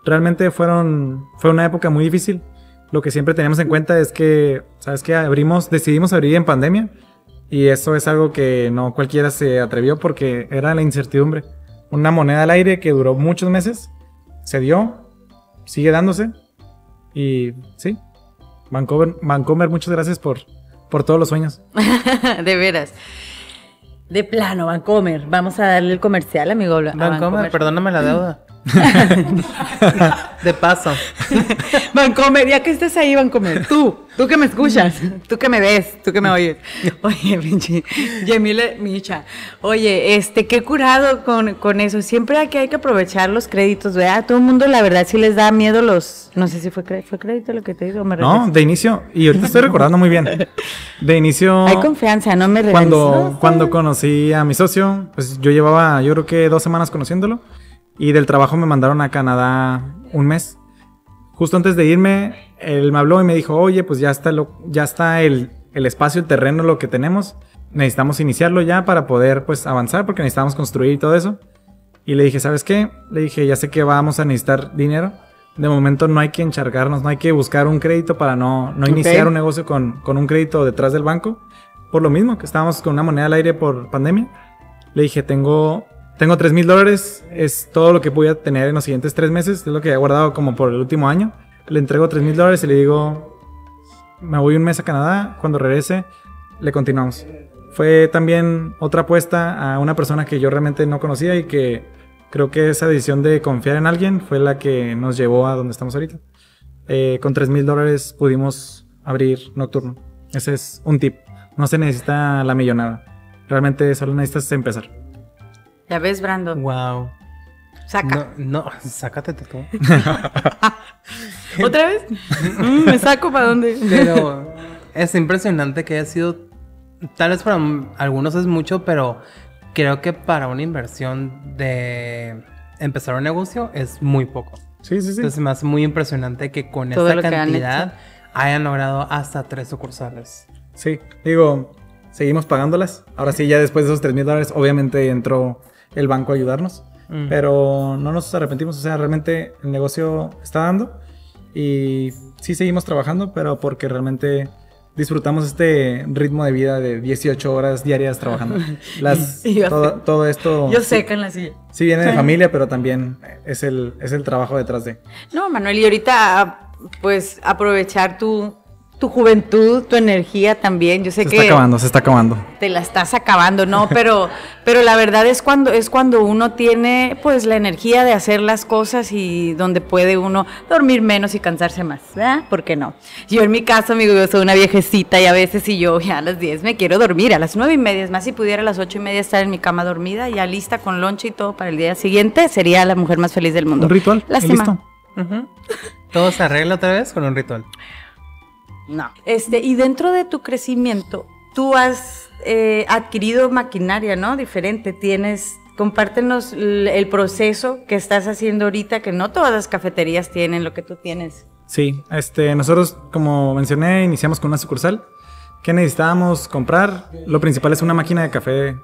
Realmente fueron, fue una época muy difícil. Lo que siempre tenemos en cuenta es que, ¿sabes qué? Abrimos, decidimos abrir en pandemia y eso es algo que no cualquiera se atrevió porque era la incertidumbre. Una moneda al aire que duró muchos meses, se dio, sigue dándose y sí. Vancouver, Vancouver muchas gracias por, por todos los sueños. de veras. De plano, Vancomer. Vamos a darle el comercial, amigo. Vancomer, perdóname la deuda. de paso. Vancomer, ya que estés ahí, Vancomer. Tú, tú que me escuchas, tú que me ves, tú que me oyes. Oye, pinche Yemile Micha. Oye, este, qué curado con, con eso. Siempre hay que, hay que aprovechar los créditos, ¿verdad? Todo el mundo, la verdad, sí les da miedo los. No sé si fue, fue crédito lo que te digo. Me No, de inicio, y ahorita estoy recordando muy bien. De inicio, Hay confianza, no me regreso. cuando, cuando conocí a mi socio, pues yo llevaba, yo creo que dos semanas conociéndolo, y del trabajo me mandaron a Canadá un mes. Justo antes de irme, él me habló y me dijo, oye, pues ya está, lo, ya está el, el espacio, el terreno, lo que tenemos. Necesitamos iniciarlo ya para poder pues avanzar porque necesitamos construir y todo eso. Y le dije, ¿sabes qué? Le dije, ya sé que vamos a necesitar dinero. De momento no hay que enchargarnos, no hay que buscar un crédito para no, no iniciar un negocio con, con un crédito detrás del banco. Por lo mismo, que estábamos con una moneda al aire por pandemia. Le dije, tengo, tengo 3 mil dólares, es todo lo que voy tener en los siguientes tres meses, es lo que he guardado como por el último año. Le entrego 3 mil dólares y le digo, me voy un mes a Canadá, cuando regrese, le continuamos. Fue también otra apuesta a una persona que yo realmente no conocía y que creo que esa decisión de confiar en alguien fue la que nos llevó a donde estamos ahorita. Eh, con 3 mil dólares pudimos abrir Nocturno. Ese es un tip. No se necesita la millonada. Realmente solo necesitas empezar. Ya ves, Brandon. Wow. Saca. No, no, sácate tú. ¿Otra vez? Mm, me saco para dónde. Pero es impresionante que haya sido. Tal vez para algunos es mucho, pero creo que para una inversión de empezar un negocio es muy poco. Sí, sí, sí. Entonces me hace muy impresionante que con Todo esta han cantidad hayan logrado hasta tres sucursales. Sí, digo, seguimos pagándolas. Ahora sí, ya después de esos 3 mil dólares, obviamente entró el banco a ayudarnos. Mm. Pero no nos arrepentimos, o sea, realmente el negocio está dando. Y sí seguimos trabajando, pero porque realmente disfrutamos este ritmo de vida de 18 horas diarias trabajando. Las, todo, sé. todo esto Yo sí, seca en la silla. sí viene de familia, pero también es el, es el trabajo detrás de. No, Manuel, y ahorita, pues, aprovechar tu, tu juventud, tu energía también. Yo sé Se que está acabando, se está acabando. te la estás acabando, ¿no? Pero, pero la verdad es cuando, es cuando uno tiene pues la energía de hacer las cosas y donde puede uno dormir menos y cansarse más, ¿verdad? ¿Por qué no? Yo en mi caso, amigo, yo soy una viejecita y a veces si yo ya a las 10 me quiero dormir, a las nueve y media, es más, si pudiera a las ocho y media estar en mi cama dormida, ya lista con lonche y todo para el día siguiente, sería la mujer más feliz del mundo. Un ritual. Lástima. listo. Todo se arregla otra vez con un ritual. No. Este, y dentro de tu crecimiento, tú has eh, adquirido maquinaria, ¿no? Diferente. Tienes, compártenos el proceso que estás haciendo ahorita, que no todas las cafeterías tienen lo que tú tienes. Sí, este, nosotros, como mencioné, iniciamos con una sucursal. ¿Qué necesitábamos comprar? Lo principal es una máquina de café.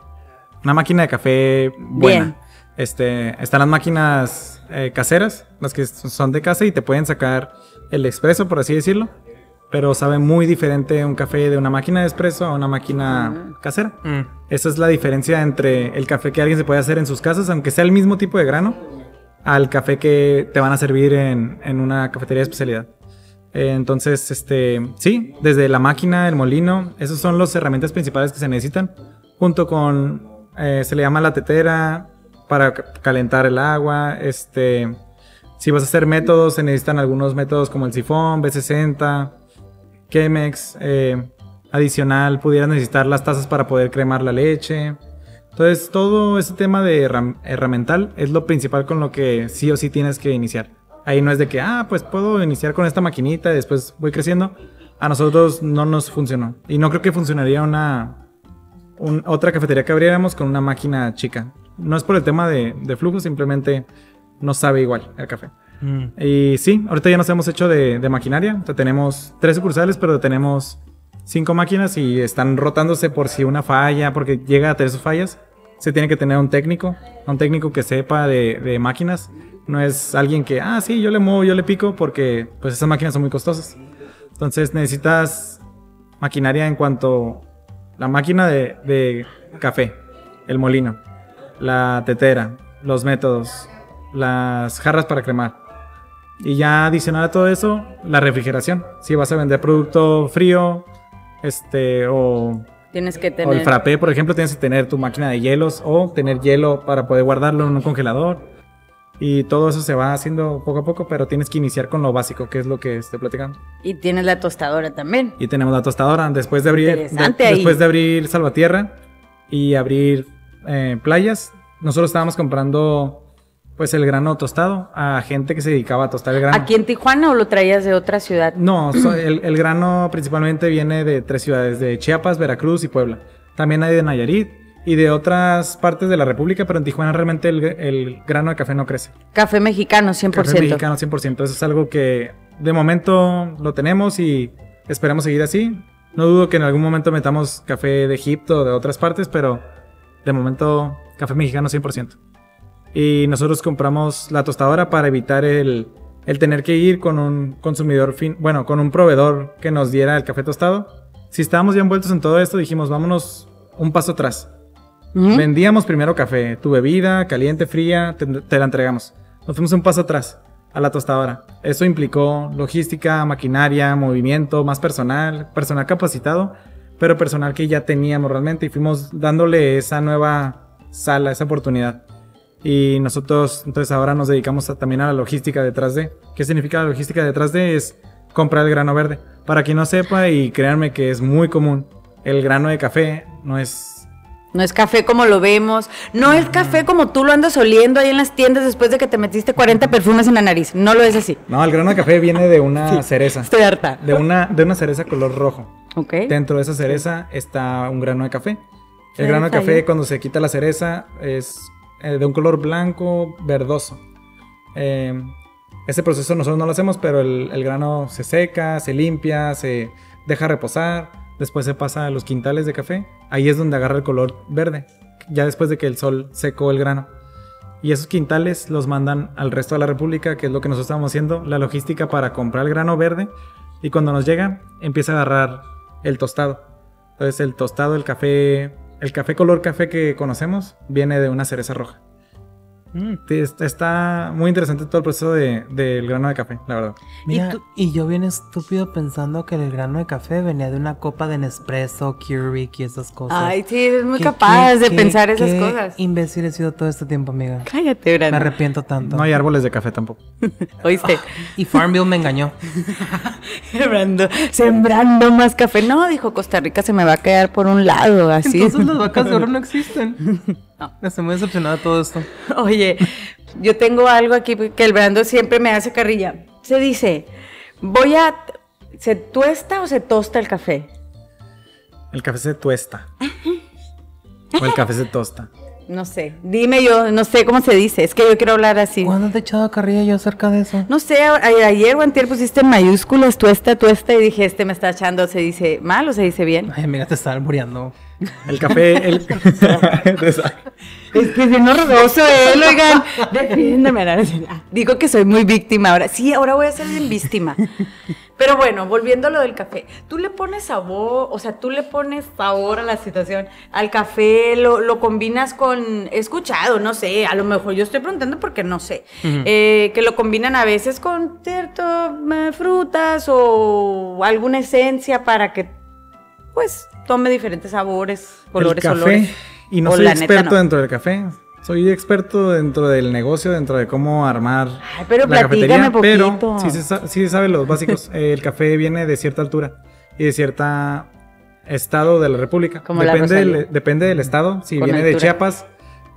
Una máquina de café buena. Bien. Este, están las máquinas eh, caseras, las que son de casa y te pueden sacar el expreso, por así decirlo. Pero sabe muy diferente un café de una máquina de expreso a una máquina casera. Mm. Esa es la diferencia entre el café que alguien se puede hacer en sus casas, aunque sea el mismo tipo de grano, al café que te van a servir en, en una cafetería de especialidad. Eh, entonces, este, sí, desde la máquina, el molino, esas son las herramientas principales que se necesitan, junto con, eh, se le llama la tetera para ca- calentar el agua, este, si vas a hacer métodos, se necesitan algunos métodos como el sifón, B60, Chemex, eh, adicional, pudieras necesitar las tazas para poder cremar la leche. Entonces, todo ese tema de herram- herramental es lo principal con lo que sí o sí tienes que iniciar. Ahí no es de que, ah, pues puedo iniciar con esta maquinita y después voy creciendo. A nosotros no nos funcionó. Y no creo que funcionaría una un- otra cafetería que abriéramos con una máquina chica. No es por el tema de, de flujo, simplemente no sabe igual el café. Mm. Y sí, ahorita ya nos hemos hecho de, de maquinaria. Tenemos tres sucursales, pero tenemos cinco máquinas y están rotándose por si una falla, porque llega a tener sus fallas. Se tiene que tener un técnico, un técnico que sepa de, de máquinas. No es alguien que, ah, sí, yo le muevo, yo le pico, porque pues esas máquinas son muy costosas. Entonces necesitas maquinaria en cuanto la máquina de, de café, el molino, la tetera, los métodos, las jarras para cremar. Y ya adicional a todo eso, la refrigeración. Si vas a vender producto frío, este, o, Tienes que o el frappé, por ejemplo, tienes que tener tu máquina de hielos o tener hielo para poder guardarlo en un congelador. Y todo eso se va haciendo poco a poco, pero tienes que iniciar con lo básico, que es lo que estoy platicando. Y tienes la tostadora también. Y tenemos la tostadora. Después de abrir, de- después de abrir Salvatierra y abrir eh, playas, nosotros estábamos comprando pues el grano tostado a gente que se dedicaba a tostar el grano. ¿Aquí en Tijuana o lo traías de otra ciudad? No, el, el grano principalmente viene de tres ciudades, de Chiapas, Veracruz y Puebla. También hay de Nayarit y de otras partes de la República, pero en Tijuana realmente el, el grano de café no crece. Café mexicano, 100%. Café mexicano 100%. Eso es algo que de momento lo tenemos y esperamos seguir así. No dudo que en algún momento metamos café de Egipto o de otras partes, pero de momento café mexicano 100%. Y nosotros compramos la tostadora para evitar el, el tener que ir con un consumidor fin, bueno, con un proveedor que nos diera el café tostado. Si estábamos ya envueltos en todo esto, dijimos, vámonos un paso atrás. Vendíamos primero café, tu bebida, caliente, fría, te, te la entregamos. Nos fuimos un paso atrás a la tostadora. Eso implicó logística, maquinaria, movimiento, más personal, personal capacitado, pero personal que ya teníamos realmente y fuimos dándole esa nueva sala, esa oportunidad. Y nosotros entonces ahora nos dedicamos a- también a la logística detrás de. ¿Qué significa la logística detrás de? Es comprar el grano verde. Para quien no sepa, y créanme que es muy común, el grano de café no es No es café como lo vemos. No es café como tú lo andas oliendo ahí en las tiendas después de que te metiste 40 perfumes en la nariz. No lo es así. No, el grano de café viene de una cereza. Estoy harta. De una, de una cereza color rojo. Ok. Dentro de esa cereza está un grano de café. El grano de café, cuando se quita la cereza, es eh, de un color blanco verdoso. Eh, ese proceso nosotros no lo hacemos, pero el, el grano se seca, se limpia, se deja reposar. Después se pasa a los quintales de café. Ahí es donde agarra el color verde. Ya después de que el sol secó el grano. Y esos quintales los mandan al resto de la República, que es lo que nosotros estamos haciendo, la logística para comprar el grano verde. Y cuando nos llega, empieza a agarrar el tostado. Entonces el tostado, el café, el café color café que conocemos, viene de una cereza roja. Mm. Sí, está, está muy interesante todo el proceso de- del grano de café, la verdad. Mira, tú- y yo bien estúpido pensando que el grano de café venía de una copa de Nespresso, Keurig y esas cosas. Ay, sí, eres muy ¿Qué- capaz qué- de qué- pensar esas qué cosas. imbécil he sido todo este tiempo, amiga. Cállate, Me Brando. arrepiento tanto. No hay árboles de café tampoco. ¿Oíste? Y Farmville me engañó. Sembrando, sembrando más café. No, dijo Costa Rica se me va a quedar por un lado, así. Entonces las vacas de oro no existen. No. Estoy muy decepcionada de todo esto. Oye, yo tengo algo aquí que el Brando siempre me hace carrilla. Se dice, voy a... ¿Se tuesta o se tosta el café? El café se tuesta. O el café se tosta. No sé, dime yo, no sé cómo se dice, es que yo quiero hablar así. ¿Cuándo te he echado carrilla yo acerca de eso? No sé, a- a- ayer o antier pusiste en mayúsculas tuesta, tuesta y dije, este me está echando, ¿se dice mal o se dice bien? Ay, amiga, te estaba albureando. El café, el... Es que es bien horroroso él, oigan. No, no, no. Digo que soy muy víctima ahora. Sí, ahora voy a ser bien víctima. Pero bueno, volviendo a lo del café. Tú le pones sabor, o sea, tú le pones sabor a la situación, al café, lo, lo combinas con, he escuchado, no sé, a lo mejor yo estoy preguntando porque no sé, eh, que lo combinan a veces con cierto eh, frutas o alguna esencia para que, pues, tome diferentes sabores, colores, el café. olores. Y no O soy experto no. dentro del café. Soy experto dentro del negocio, dentro de cómo armar Ay, pero la cafetería. Pero poquito. sí se, sí se sabe los básicos. El café viene de cierta altura y de cierta estado de la república. Como depende, del, depende del estado. Si Con viene de. Chiapas,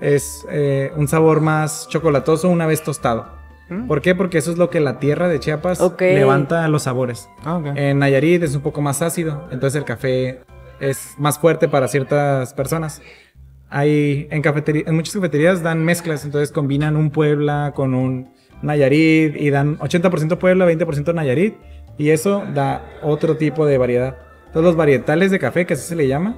es eh, un sabor más chocolatoso una vez tostado. ¿Por qué? Porque eso es lo que la tierra de Chiapas Mm. Ok. levanta los sabores. Ah, ok. En Nayarit es un poco más ácido, entonces el café es más fuerte para ciertas personas. Hay en cafetería, en muchas cafeterías dan mezclas, entonces combinan un Puebla con un Nayarit y dan 80% Puebla, 20% Nayarit y eso da otro tipo de variedad. Entonces los varietales de café, que así se le llama,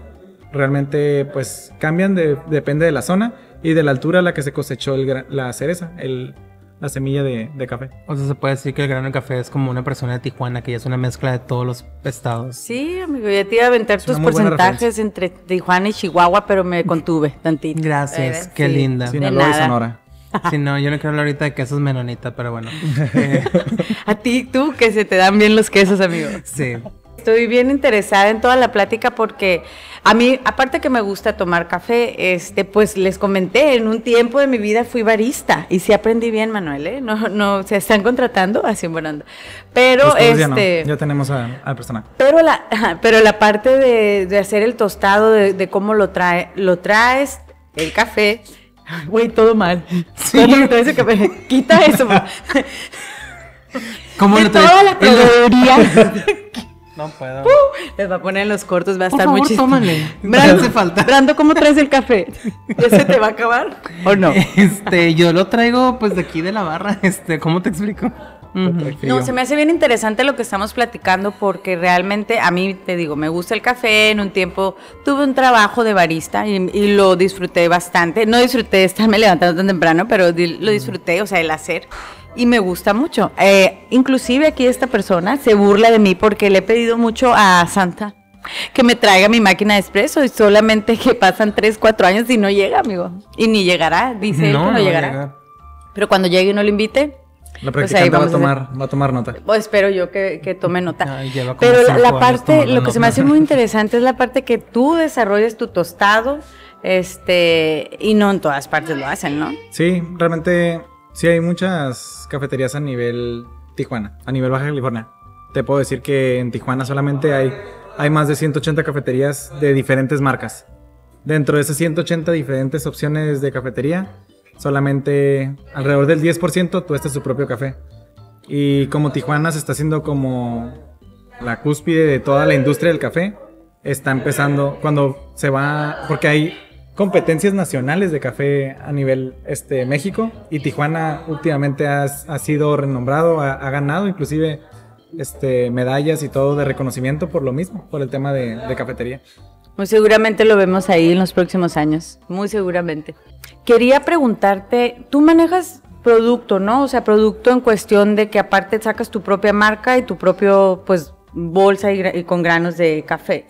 realmente pues cambian de- depende de la zona y de la altura a la que se cosechó el la cereza, el- la semilla de, de café. O sea, se puede decir que el grano de café es como una persona de Tijuana, que ya es una mezcla de todos los estados. Sí, amigo, ya te iba a aventar Es tus porcentajes entre Tijuana y Chihuahua, pero me contuve tantito. Gracias, Eh, qué sí. linda. Sinaloa y. Sonora. Si no, yo no quiero hablar ahorita de quesos menonita, pero bueno. Eh, A ti, tú, que se te dan bien los quesos, amigo. sí. Estoy bien interesada en toda la plática porque a mí, aparte que me gusta tomar café, este, pues les comenté, en un tiempo de mi vida fui barista y sí aprendí bien, Manuel, ¿eh? No, no, se están contratando así en onda. Pero, Después ya no, este... ya tenemos al personaje. Pero la, pero la parte de, de hacer el tostado, de, de cómo lo trae, lo traes, el café. Güey, todo mal. ¿Cómo lo traes el café? Quita eso. ¿Cómo De lo traes? toda la proveeduría. No puedo. Les va a poner en los cortos, va a Por estar muy favor, chistoso. tómale. Brando, Hace falta. Brando, ¿cómo traes el café? ¿Ya se te va a acabar? ¿O no? Este, yo lo traigo pues de aquí de la barra. Este, ¿cómo te explico? No, se me hace bien interesante lo que estamos platicando porque realmente a mí, te digo, me gusta el café. En un tiempo tuve un trabajo de barista y, y lo disfruté bastante. No disfruté estarme levantando tan temprano, pero di- lo disfruté, o sea, el hacer. Y me gusta mucho. Eh, inclusive aquí esta persona se burla de mí porque le he pedido mucho a Santa que me traiga mi máquina de espresso y solamente que pasan 3, 4 años y no llega, amigo. Y ni llegará, dice él que no, llegará. llegar. Pero cuando llegue y no lo invite, La Pues practicante va, a tomar, va a tomar nota. o espero yo que, que tome nota. Ay, Pero la, parte, lo que se me hace muy interesante es la parte que tú desarrolles tu tostado, este, y no en todas partes lo hacen, ¿no? Sí, realmente sí hay muchas cafeterías a nivel Tijuana, a nivel Baja California. Te puedo decir que en Tijuana solamente hay, hay más de 180 cafeterías de diferentes marcas. Dentro de esas 180 diferentes opciones de cafetería, solamente alrededor del 10% tuesta su propio café. Y como Tijuana se está haciendo como la cúspide de toda la industria del café, está empezando cuando se va, porque hay competencias nacionales de café a nivel este, México y Tijuana últimamente ha, ha sido renombrado, ha, ganado inclusive este, medallas y todo de reconocimiento por lo mismo, por el tema de, de cafetería. Muy seguramente lo vemos ahí en los próximos años, muy seguramente. Quería preguntarte, tú manejas producto, ¿no? O sea, producto en cuestión de que aparte sacas tu propia marca y tu propio, pues, bolsa y, y con granos de café.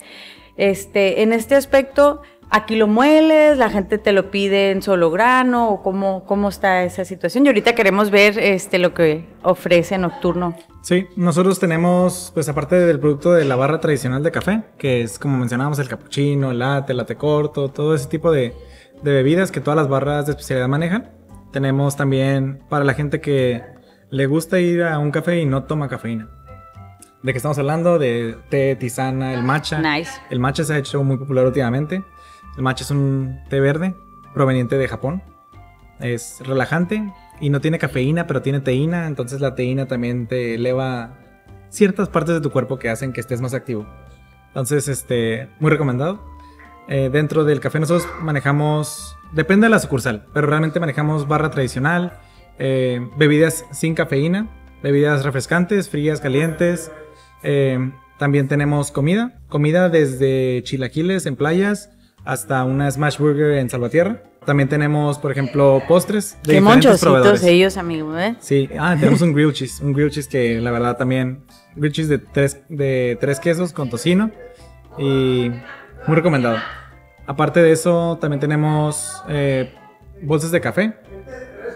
Este, en este aspecto, aquí lo mueles, la gente te lo pide en solo grano o cómo, cómo está esa situación. Y ahorita queremos ver este, lo que ofrece Nocturno. Sí, nosotros tenemos, pues aparte del producto de la barra tradicional de café, que es como mencionábamos el cappuccino, el latte, el latte corto, todo ese tipo de, de bebidas que todas las barras de especialidad manejan. Tenemos también para la gente que le gusta ir a un café y no toma cafeína. ¿De qué estamos hablando? De té, tisana, el matcha. Nice. El matcha se ha hecho muy popular últimamente. El matcha es un té verde proveniente de Japón. Es relajante y no tiene cafeína, pero tiene teína. Entonces la teína también te eleva ciertas partes de tu cuerpo que hacen que estés más activo. Entonces, este, muy recomendado. Eh, dentro del café nosotros manejamos, depende de la sucursal, pero realmente manejamos barra tradicional, eh, bebidas sin cafeína, bebidas refrescantes, frías, calientes. Eh, también tenemos comida, comida desde chilaquiles en playas hasta una smash burger en Salvatierra. También tenemos, por ejemplo, postres de Qué diferentes proveedores. ellos, amigo, ¿eh? Sí, ah, tenemos un grilled cheese, un grilled cheese que la verdad también, grilled cheese de tres, de tres quesos con tocino y muy recomendado. Aparte de eso, también tenemos eh, bolsas de café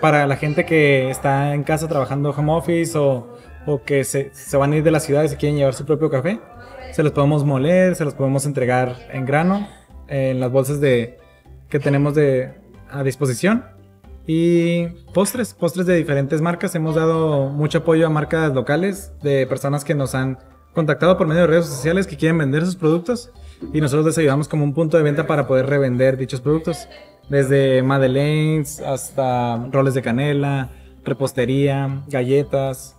para la gente que está en casa trabajando home office o, o que se, se van a ir de la ciudad y se quieren llevar su propio café. Se los podemos moler, se los podemos entregar en grano en las bolsas de, que tenemos de, a disposición. Y postres, postres de diferentes marcas. Hemos dado mucho apoyo a marcas locales de personas que nos han contactado por medio de redes sociales que quieren vender sus productos y nosotros les ayudamos como un punto de venta para poder revender dichos productos. Desde madeleines hasta roles de canela, repostería, galletas,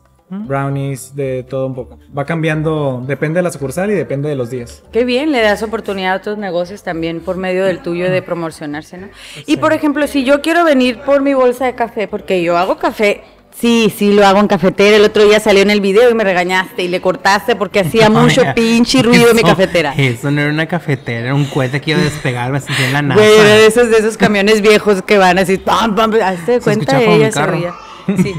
brownies, de todo un poco. Va cambiando, depende de la sucursal y depende de los días. Qué bien, le das oportunidad a otros negocios también por medio del tuyo de promocionarse, ¿no? Y por ejemplo, si yo quiero venir por mi bolsa de café, porque yo hago café, sí, sí lo hago en cafetera, el otro día salió en el video y me regañaste y le cortaste porque hacía mucho pinche ruido en mi cafetera. Eso no era una cafetera, era un cohete que iba a despegar, me sentí en la. Güey, era de esos, de esos camiones viejos que van así, pam, pam, hazte cuenta ella se. Sí.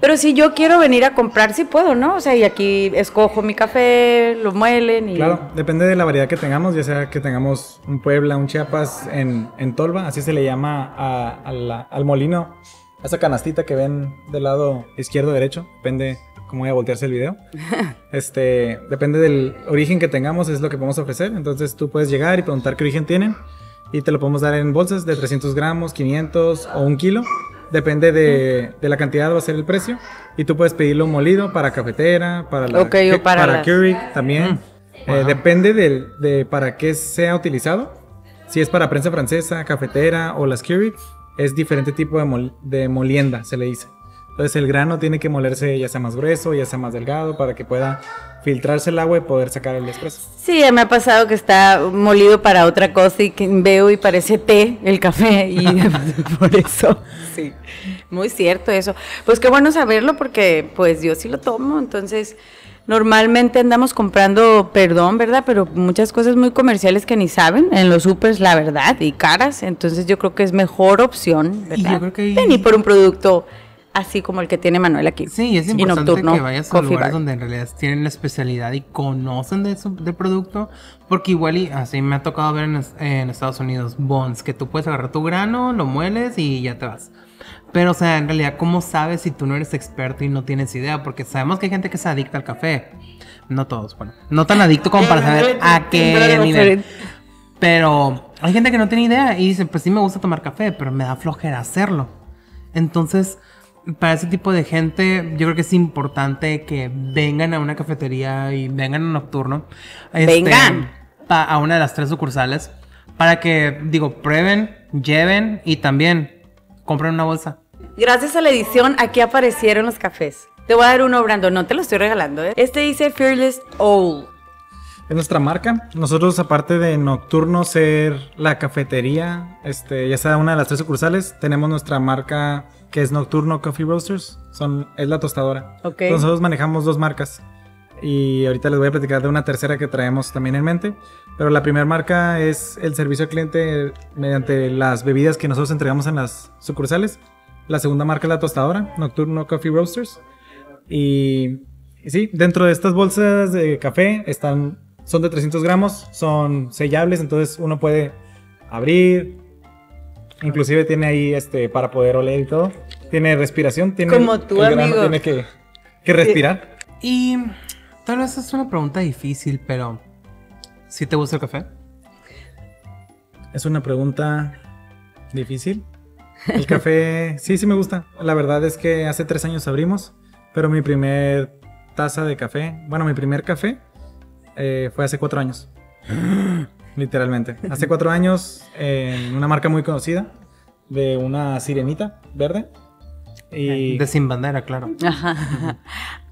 Pero si yo quiero venir a comprar, sí puedo, ¿no? O sea, y aquí escojo mi café, lo muelen y... Claro, depende de la variedad que tengamos, ya sea que tengamos un Puebla, un Chiapas en, en Tolva, así se le llama a- a la- al molino, a esa canastita que ven del lado izquierdo derecho, depende cómo voy a voltearse el video. Este, depende del origen que tengamos, es lo que podemos ofrecer. Entonces tú puedes llegar y preguntar qué origen tienen y te lo podemos dar en bolsas de 300 gramos, 500 o un kilo. Depende de, de la cantidad, va a ser el precio. Y tú puedes pedirlo molido para cafetera, para la Ok, o para las- Keurig también. Eh, depende del- de para qué sea utilizado. Si es para prensa francesa, cafetera o las Keurig, es diferente tipo de, mol- de molienda, se le dice. Entonces el grano tiene que molerse ya sea más grueso, ya sea más delgado, para que pueda filtrarse el agua y poder sacar el espresso. Sí, me ha pasado que está molido para otra cosa y que veo y parece té el café y por eso. Sí, muy cierto eso. Pues qué bueno saberlo porque pues yo sí lo tomo, entonces normalmente andamos comprando, perdón, ¿verdad? Pero muchas cosas muy comerciales que ni saben en los supers, la verdad, y caras, entonces yo creo que es mejor opción, Y ¿verdad? yo creo que Venir por un producto así como el que tiene Manuel aquí. Sí, es importante Nocturno que vayas a lugares Bar. donde en realidad tienen la especialidad y conocen de su, del producto. Porque igual, y así me ha tocado ver en, en Estados Unidos, bonds, que tú puedes agarrar tu grano, lo mueles y ya te vas. Pero, o sea, en realidad, ¿cómo sabes si tú no eres experto y no tienes idea? Porque sabemos que hay gente que se adicta al café. No todos, bueno. No tan adicto como para saber a qué nivel. Pero hay gente que no tiene idea y dice, pues sí me gusta tomar café, pero me da flojera hacerlo. Entonces, para ese tipo de gente, yo creo que es importante que vengan a una cafetería y vengan a nocturno. este, Vengan. pa- a una de las tres sucursales. Para que, digo, prueben, lleven y también compren una bolsa. Gracias a la edición, aquí aparecieron los cafés. Te voy a dar uno, Brando, no te lo estoy regalando. ¿eh? Este dice Fearless Owl. Es nuestra marca. Nosotros, aparte de Nocturno ser la cafetería, este, ya sea una de las tres sucursales, tenemos nuestra marca que es Nocturno Coffee Roasters. Son, es la tostadora. Ok. Entonces, nosotros manejamos dos marcas. Y ahorita les voy a platicar de una tercera que traemos también en mente. Pero la primera marca es el servicio al cliente mediante las bebidas que nosotros entregamos en las sucursales. La segunda marca es la tostadora, Nocturno Coffee Roasters. Y, y sí, dentro de estas bolsas de café están, son de 300 gramos, son sellables, entonces uno puede abrir. Inclusive tiene ahí este para poder oler y todo. Tiene respiración, tiene Como tú, el grano amigo. tiene que, que respirar. Y tal vez es una pregunta difícil, pero ¿sí te gusta el café? Es una pregunta difícil. El café, sí, sí me gusta. La verdad es que hace tres años abrimos, pero mi primer taza de café, bueno, mi primer café eh, fue hace cuatro años. Literalmente. Hace cuatro años en una marca muy conocida de una sirenita verde. Y De sin bandera, claro.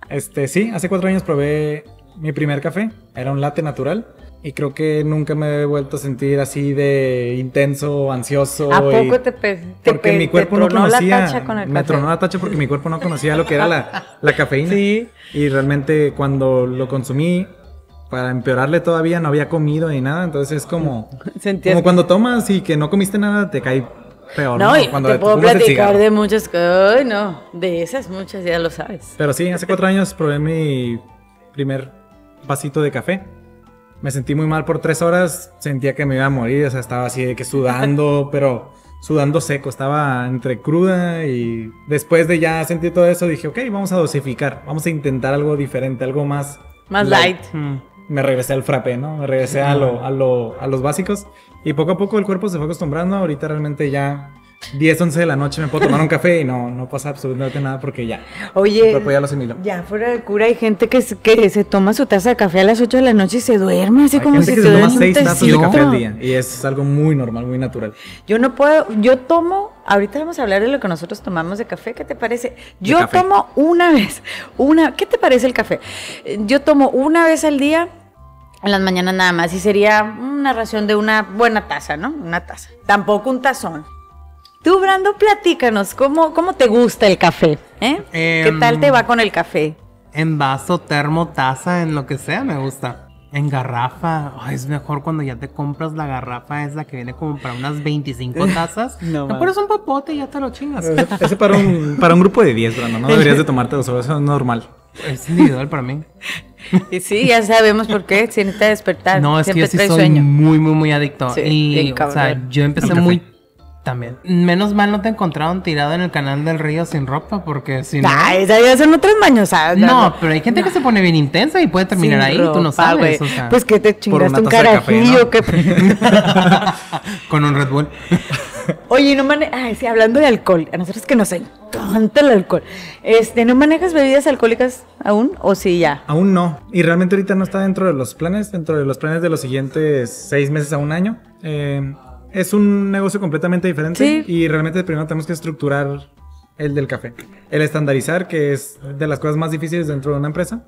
Este, sí, hace cuatro años probé mi primer café. Era un latte natural. Y creo que nunca me he vuelto a sentir así de intenso, ansioso. ¿A y- poco te, pe- te porque pe- mi te cuerpo no tronó conocía. la tacha con el me café? tronó la tacha porque mi cuerpo no conocía lo que era la, la cafeína. Sí. Y realmente cuando lo consumí, para empeorarle todavía, no había comido ni nada. Entonces es como, Sentías como cuando tomas y que no comiste nada, te cae peor. No, y Cuando te puedo platicar de muchas cosas. No, de esas muchas ya lo sabes. Pero sí, hace cuatro años probé mi primer vasito de café. Me sentí muy mal por tres horas, sentía que me iba a morir, o sea, estaba así de que sudando, pero sudando seco, estaba entre cruda y después de ya sentir todo eso dije, ok, vamos a dosificar, vamos a intentar algo diferente, algo más... Más light. Mm. Me regresé al frappé, ¿no? Me regresé a, lo, a, lo, a los básicos y poco a poco el cuerpo se fue acostumbrando, ahorita realmente ya 10, 11 de la noche me puedo tomar un café y no, no pasa absolutamente nada porque ya, el Oye, cuerpo ya lo asimiló. ya fuera de cura hay gente que, se- que se toma su taza de café a las 8 de la noche y se duerme, así Hay como gente si que se se toma duerme un seis tazas de café al día y es algo muy normal, muy natural. Yo no puedo, yo tomo, ahorita vamos a hablar de lo que nosotros tomamos de café, ¿qué te parece? Yo tomo una vez, una, ¿qué te parece el café? Yo tomo una vez al día, en las mañanas nada más, y sería una ración de una buena taza, ¿no? Una taza, tampoco un tazón. Tú, Brando, platícanos, ¿cómo, cómo te gusta el café? ¿eh? ¿Qué Em, tal te va con el café? En vaso, termo, taza, en lo que sea, me gusta. En garrafa, es mejor cuando ya te compras la garrafa esa que viene como para unas 25 tazas. No mames. pones un popote y ya te lo chingas. Ese, ese para, un, para un grupo de 10, Brando, no deberías de tomarte dos horas, eso es normal. Es individual para mí. Y sí, ya sabemos por qué, si necesita despertar, No, es que yo sí soy sueño. muy, muy, muy adicto. Sí, y, o sea, yo empecé muy... También. Menos mal no te encontraron tirado en el canal del río sin ropa, porque si no... Ay, ya son otras mañosadas. No, Brando. pero hay gente que se pone bien intensa y puede terminar Sin ahí, tú no ropa, sabes. güey. O sea, Pues que te chingaste un café, carajillo. ¿no? que- con un Red Bull. Oye, no manejas. Ay, sí, hablando de alcohol. A nosotros que nos encanta el alcohol. Este, ¿no manejas bebidas alcohólicas aún? ¿O sí ya? Aún no, y realmente ahorita no está dentro de los planes, dentro de los planes de los siguientes seis meses a un año. Eh, es un negocio completamente diferente Sí. y realmente primero tenemos que estructurar el del café. El estandarizar, que es de las cosas más difíciles dentro de una empresa.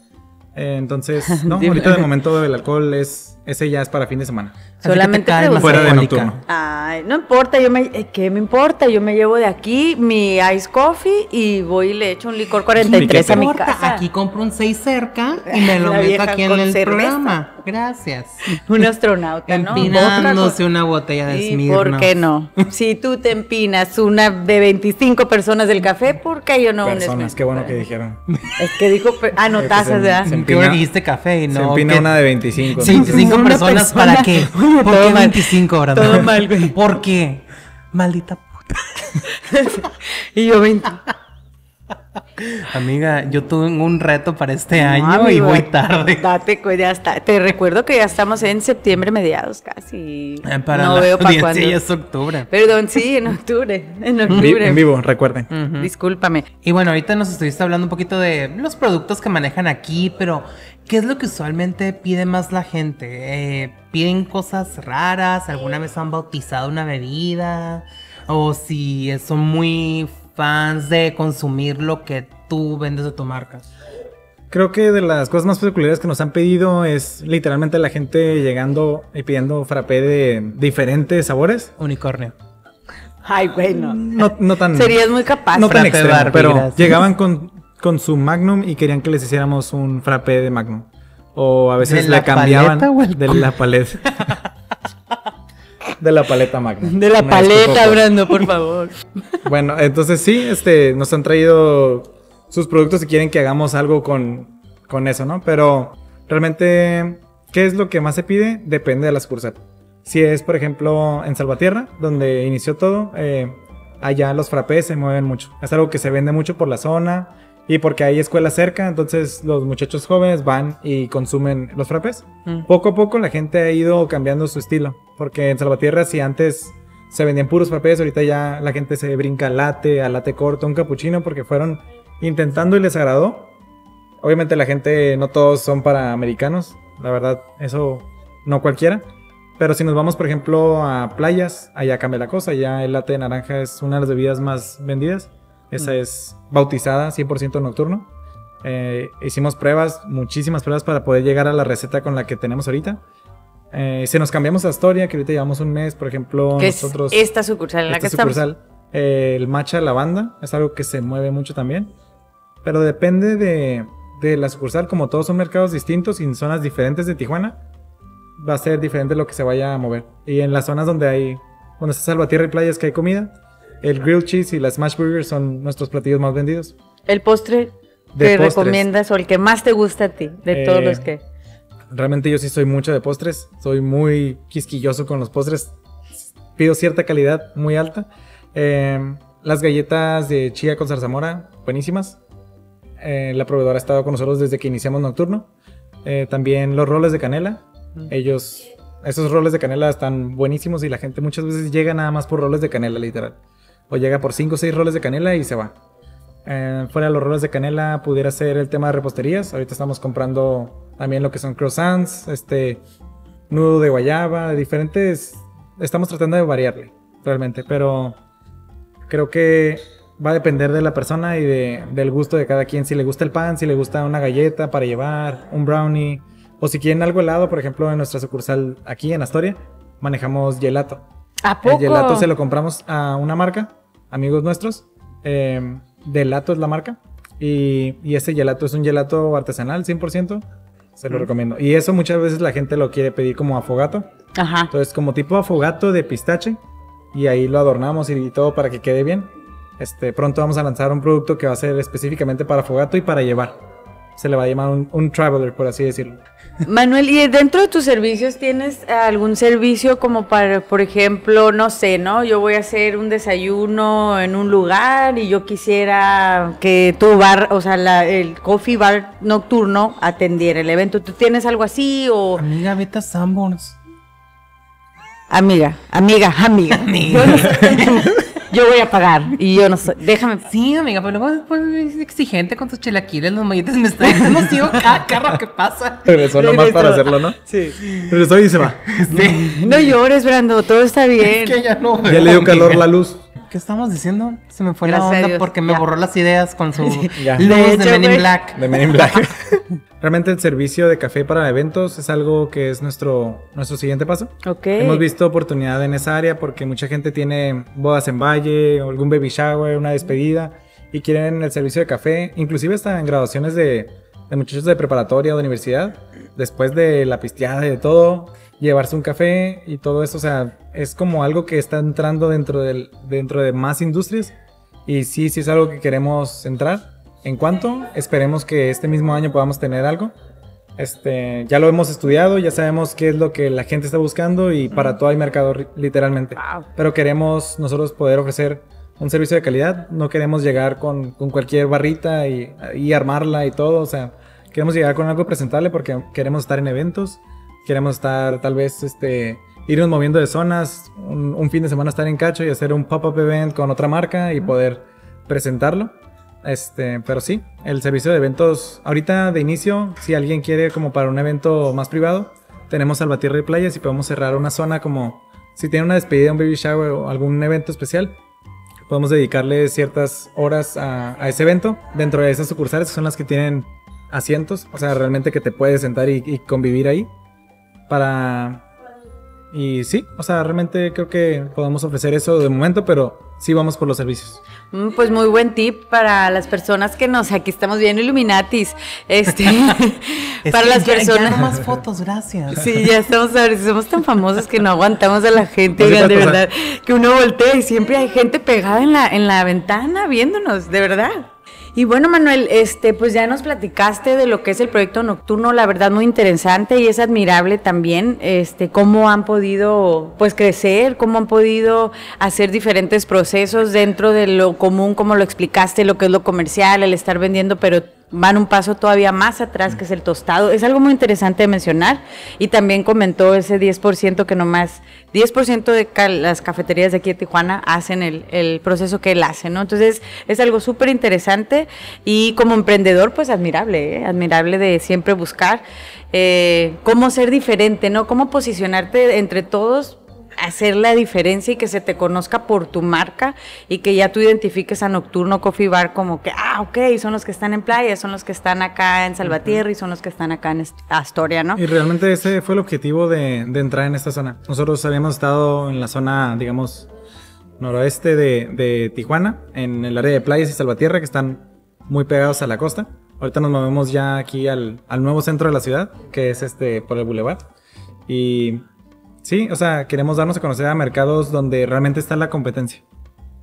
Eh, entonces, no, ahorita de momento el alcohol es, ese ya es para fin de semana. Solamente Fuera de nocturno. Ay, no importa, yo me, eh, ¿qué me importa? Yo me llevo de aquí mi ice coffee y voy y le echo un licor 43 a mi Importa, casa. Aquí compro un 6 cerca y me lo meto aquí en el cerveza. programa. Gracias. Un astronauta, ¿no? Empinándose una botella de Sí, Smirnoff. ¿por qué no? Si tú te empinas una de 25 personas del café, ¿por qué yo no un Personas, Smirnoff? qué bueno que dijeron. Es que dijo, ah, no, tazas, en- ¿verdad? se ¿Qué empina- dijiste café y no? Se empina una de 25. Sí, 25 Una personas, persona. ¿para qué? Oye, ¿Por todo qué mal. 25, Brandon? Todo mal, güey. ¿Por qué? Maldita puta. Y yo 20. Amiga, yo tuve un reto para este No, año y voy tarde. Date cuenta, ya está. Te recuerdo que ya estamos en septiembre mediados casi. Eh, Para no la veo para cuándo. ya es octubre. Perdón, sí, en octubre. En octubre. en vivo, recuerden. Discúlpame. Y bueno, ahorita nos estuviste hablando un poquito de los productos que manejan aquí, pero ¿qué es lo que usualmente pide más la gente? Eh, ¿Piden cosas raras? ¿Alguna vez han bautizado una bebida? ¿O si son muy fans de consumir lo que tú vendes de tu marca? Creo que de las cosas más peculiares que nos han pedido es literalmente la gente llegando y pidiendo frappé de diferentes sabores. Unicornio. Ay, bueno. No, no tan, Serías muy capaz. no tan Frappé extremo, pero llegaban con, con su Magnum y querían que les hiciéramos un frappé de Magnum. O a veces ¿De le la cambiaban de la paleta. de la paleta Magnum. De la paleta, Brando, por favor. Bueno, entonces sí, este, nos han traído sus productos y quieren que hagamos algo con, con eso, ¿no? Pero realmente, ¿qué es lo que más se pide? Depende de la sucursal. Si es, por ejemplo, en Salvatierra, donde inició todo, eh, allá los frappés se mueven mucho. Es algo que se vende mucho por la zona y porque hay escuelas cerca, entonces los muchachos jóvenes van y consumen los frappés. Mm. Poco a poco la gente ha ido cambiando su estilo, porque en Salvatierra si antes se vendían puros frappés, ahorita ya la gente se brinca al latte, al latte corto, un cappuccino, porque fueron intentando y les agradó. Obviamente la gente, no todos son para americanos, la verdad, eso no cualquiera. Pero si nos vamos, por ejemplo, a playas, allá cambia la cosa. Ya el latte de naranja es una de las bebidas más vendidas. Esa es bautizada 100% nocturno. Eh, hicimos pruebas, muchísimas pruebas para poder llegar a la receta con la que tenemos ahorita. Eh, si nos cambiamos a Astoria, que ahorita llevamos un mes, por ejemplo, es nosotros... esta sucursal en la esta que estamos. sucursal, eh, el matcha lavanda es algo que se mueve mucho también. Pero depende de, de la sucursal, como todos son mercados distintos y en zonas diferentes de Tijuana, va a ser diferente lo que se vaya a mover. Y en las zonas donde hay, donde está Salvatierra y playas que hay comida, el grilled cheese y la smash burger son nuestros platillos más vendidos. El postre que postres. recomiendas o el que más te gusta a ti, de Eh, todos los que... Realmente yo sí soy mucho de postres, soy muy quisquilloso con los postres, pido cierta calidad muy alta. Eh, las galletas de chía con zarzamora, buenísimas. Eh, la proveedora ha estado con nosotros desde que iniciamos Nocturno. Eh, también los roles de canela, ellos, esos roles de canela están buenísimos y la gente muchas veces llega nada más por roles de canela, literal. O llega por 5 o 6 roles de canela y se va. Eh, fuera de los roles de canela pudiera ser el tema de reposterías. Ahorita estamos comprando también lo que son croissants, este nudo de guayaba, diferentes. Estamos tratando de variarle, realmente, pero creo que va a depender de la persona y de- del gusto de cada quien. Si le gusta el pan, si le gusta una galleta para llevar, un brownie, o si quieren algo helado, por ejemplo, en nuestra sucursal aquí en Astoria, manejamos gelato. ¿A poco? El gelato se lo compramos a una marca, amigos nuestros. Eh, Delato es la marca. Y, y ese gelato es un gelato artesanal, 100%. Se lo recomiendo. Y eso muchas veces la gente lo quiere pedir como afogato. Ajá. Entonces, como tipo afogato de pistache. Y ahí lo adornamos y todo para que quede bien. Este, pronto vamos a lanzar un producto que va a ser específicamente para afogato y para llevar. Se le va a llamar un, un traveler, por así decirlo. Manuel, ¿y dentro de tus servicios tienes algún servicio como para, por ejemplo, no sé, ¿no? Yo voy a hacer un desayuno en un lugar y yo quisiera que tu bar, o sea, la- el coffee bar nocturno atendiera el evento. ¿Tú tienes algo así o Amiga, vete a Sanborns. amiga, amiga, amiga? Soy- yo voy a pagar y yo no soy, déjame. Sí, amiga, pero luego después es exigente con tus chilaquiles, los molletes me está emocionado cada carro que pasa. Regresó nomás para hacerlo, ¿no? Sí. Regresó y se va. Sí. No llores, Brando, todo está bien. Es que ya no. Ya le dio calor la luz. ¿Qué estamos diciendo? Se me fue la Gracias a onda porque me ya. borró las ideas con su Ya. luz De de, hecho, Men in. Black. De Men in Black. Realmente el servicio de café para eventos es algo que es nuestro, nuestro siguiente paso. Ok. Hemos visto oportunidad en esa área porque mucha gente tiene bodas en valle, algún baby shower, una despedida y quieren el servicio de café, inclusive hasta en graduaciones de, de muchachos de preparatoria o de universidad, después de la pisteada y de todo, llevarse un café y todo eso, o sea, es como algo que está entrando dentro, del, dentro de más industrias y sí, sí es algo que queremos entrar. En cuanto, esperemos que este mismo año podamos tener algo. Este, ya lo hemos estudiado, ya sabemos qué es lo que la gente está buscando y para todo hay mercado literalmente. Wow. Pero queremos nosotros poder ofrecer un servicio de calidad, no queremos llegar con, con cualquier barrita y, y armarla y todo, o sea, queremos llegar con algo presentable porque queremos estar en eventos, queremos estar tal vez este irnos moviendo de zonas, un, un fin de semana estar en Cacho y hacer un pop-up event con otra marca y poder presentarlo. Este, pero sí, el servicio de eventos, ahorita de inicio, si alguien quiere como para un evento más privado, tenemos Salvatierra y Playas y podemos cerrar una zona como si tiene una despedida, un baby shower o algún evento especial, podemos dedicarle ciertas horas a, a ese evento. Dentro de esas sucursales que son las que tienen asientos, o sea, realmente que te puedes sentar y, y convivir ahí para... Y sí, o sea, realmente creo que podemos ofrecer eso de momento, pero sí vamos por los servicios. Mm, Pues muy buen tip para las personas que nos, aquí estamos viendo Illuminatis, este, Es para que las ya- personas. Ya no más fotos, gracias. Sí, ya estamos, a ver, somos tan famosos que no aguantamos a la gente, oigan, de verdad, que uno voltea y siempre hay gente pegada en la, en la ventana viéndonos, de verdad. Y bueno, Manuel, este, pues ya nos platicaste de lo que es el proyecto nocturno, la verdad muy interesante y es admirable también, este, cómo han podido, pues, crecer, cómo han podido hacer diferentes procesos dentro de lo común, como lo explicaste, lo que es lo comercial, el estar vendiendo, pero van un paso todavía más atrás, que es el tostado. Es algo muy interesante de mencionar. Y también comentó ese 10% que nomás, 10% de las cafeterías de aquí de Tijuana hacen el, el proceso que él hace, ¿no? Entonces, es algo súper interesante y como emprendedor, pues admirable, ¿eh? admirable de siempre buscar eh, cómo ser diferente, ¿no? Cómo posicionarte entre todos hacer la diferencia y que se te conozca por tu marca y que ya tú identifiques a Nocturno Coffee Bar como que, ah, ok, son los que están en playa, son los que están acá en Salvatierra y son los que están acá en Astoria, ¿no? Y realmente ese fue el objetivo de, de entrar en esta zona. Nosotros habíamos estado en la zona, digamos, noroeste de, de, Tijuana, en el área de playas y Salvatierra, que están muy pegados a la costa. Ahorita nos movemos ya aquí al, al nuevo centro de la ciudad, que es este por el Boulevard. Y sí, o sea, queremos darnos a conocer a mercados donde realmente está la competencia.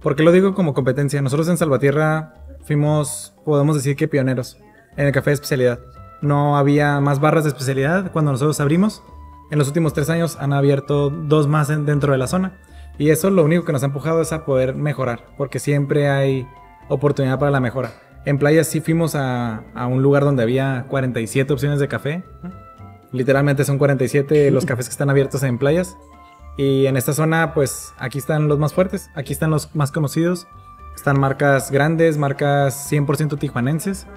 ¿Por qué lo digo como competencia? Nosotros en Salvatierra fuimos, podemos decir que pioneros en el café de especialidad. No había más barras de especialidad cuando nosotros abrimos. En los últimos tres años han abierto dos más dentro de la zona. Y eso lo único que nos ha empujado es a poder mejorar, porque siempre hay oportunidad para la mejora. En playas sí fuimos a, a un lugar donde había 47 opciones de café. Literalmente son 47 los cafés que están abiertos en playas. Y en esta zona, pues aquí están los más fuertes, aquí están los más conocidos. Están marcas grandes, marcas 100% tijuanenses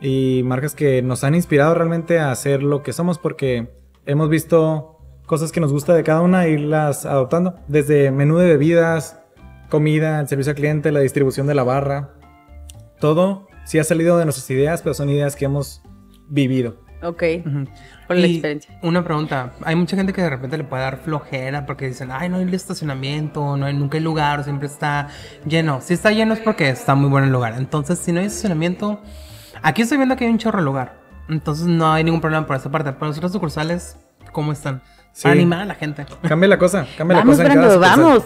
y marcas que nos han inspirado realmente a hacer lo que somos porque hemos visto cosas que nos gusta de cada una, irlas adoptando. Desde menú de bebidas, comida, el servicio al cliente, la distribución de la barra. Todo sí ha salido de nuestras ideas, pero son ideas que hemos vivido. Ok, por la experiencia. Una pregunta, hay mucha gente que de repente le puede dar flojera porque dicen, ay, no hay estacionamiento, no hay, nunca hay lugar, siempre está lleno. Si está lleno es porque está muy bueno el lugar. Entonces, si no hay estacionamiento, aquí estoy viendo que hay un chorro de lugar. Entonces no hay ningún problema por esa parte. Pero los otros sucursales, ¿cómo están? Para animar a la gente. Cambia la cosa, cambia vamos, la cosa. Brando, vamos.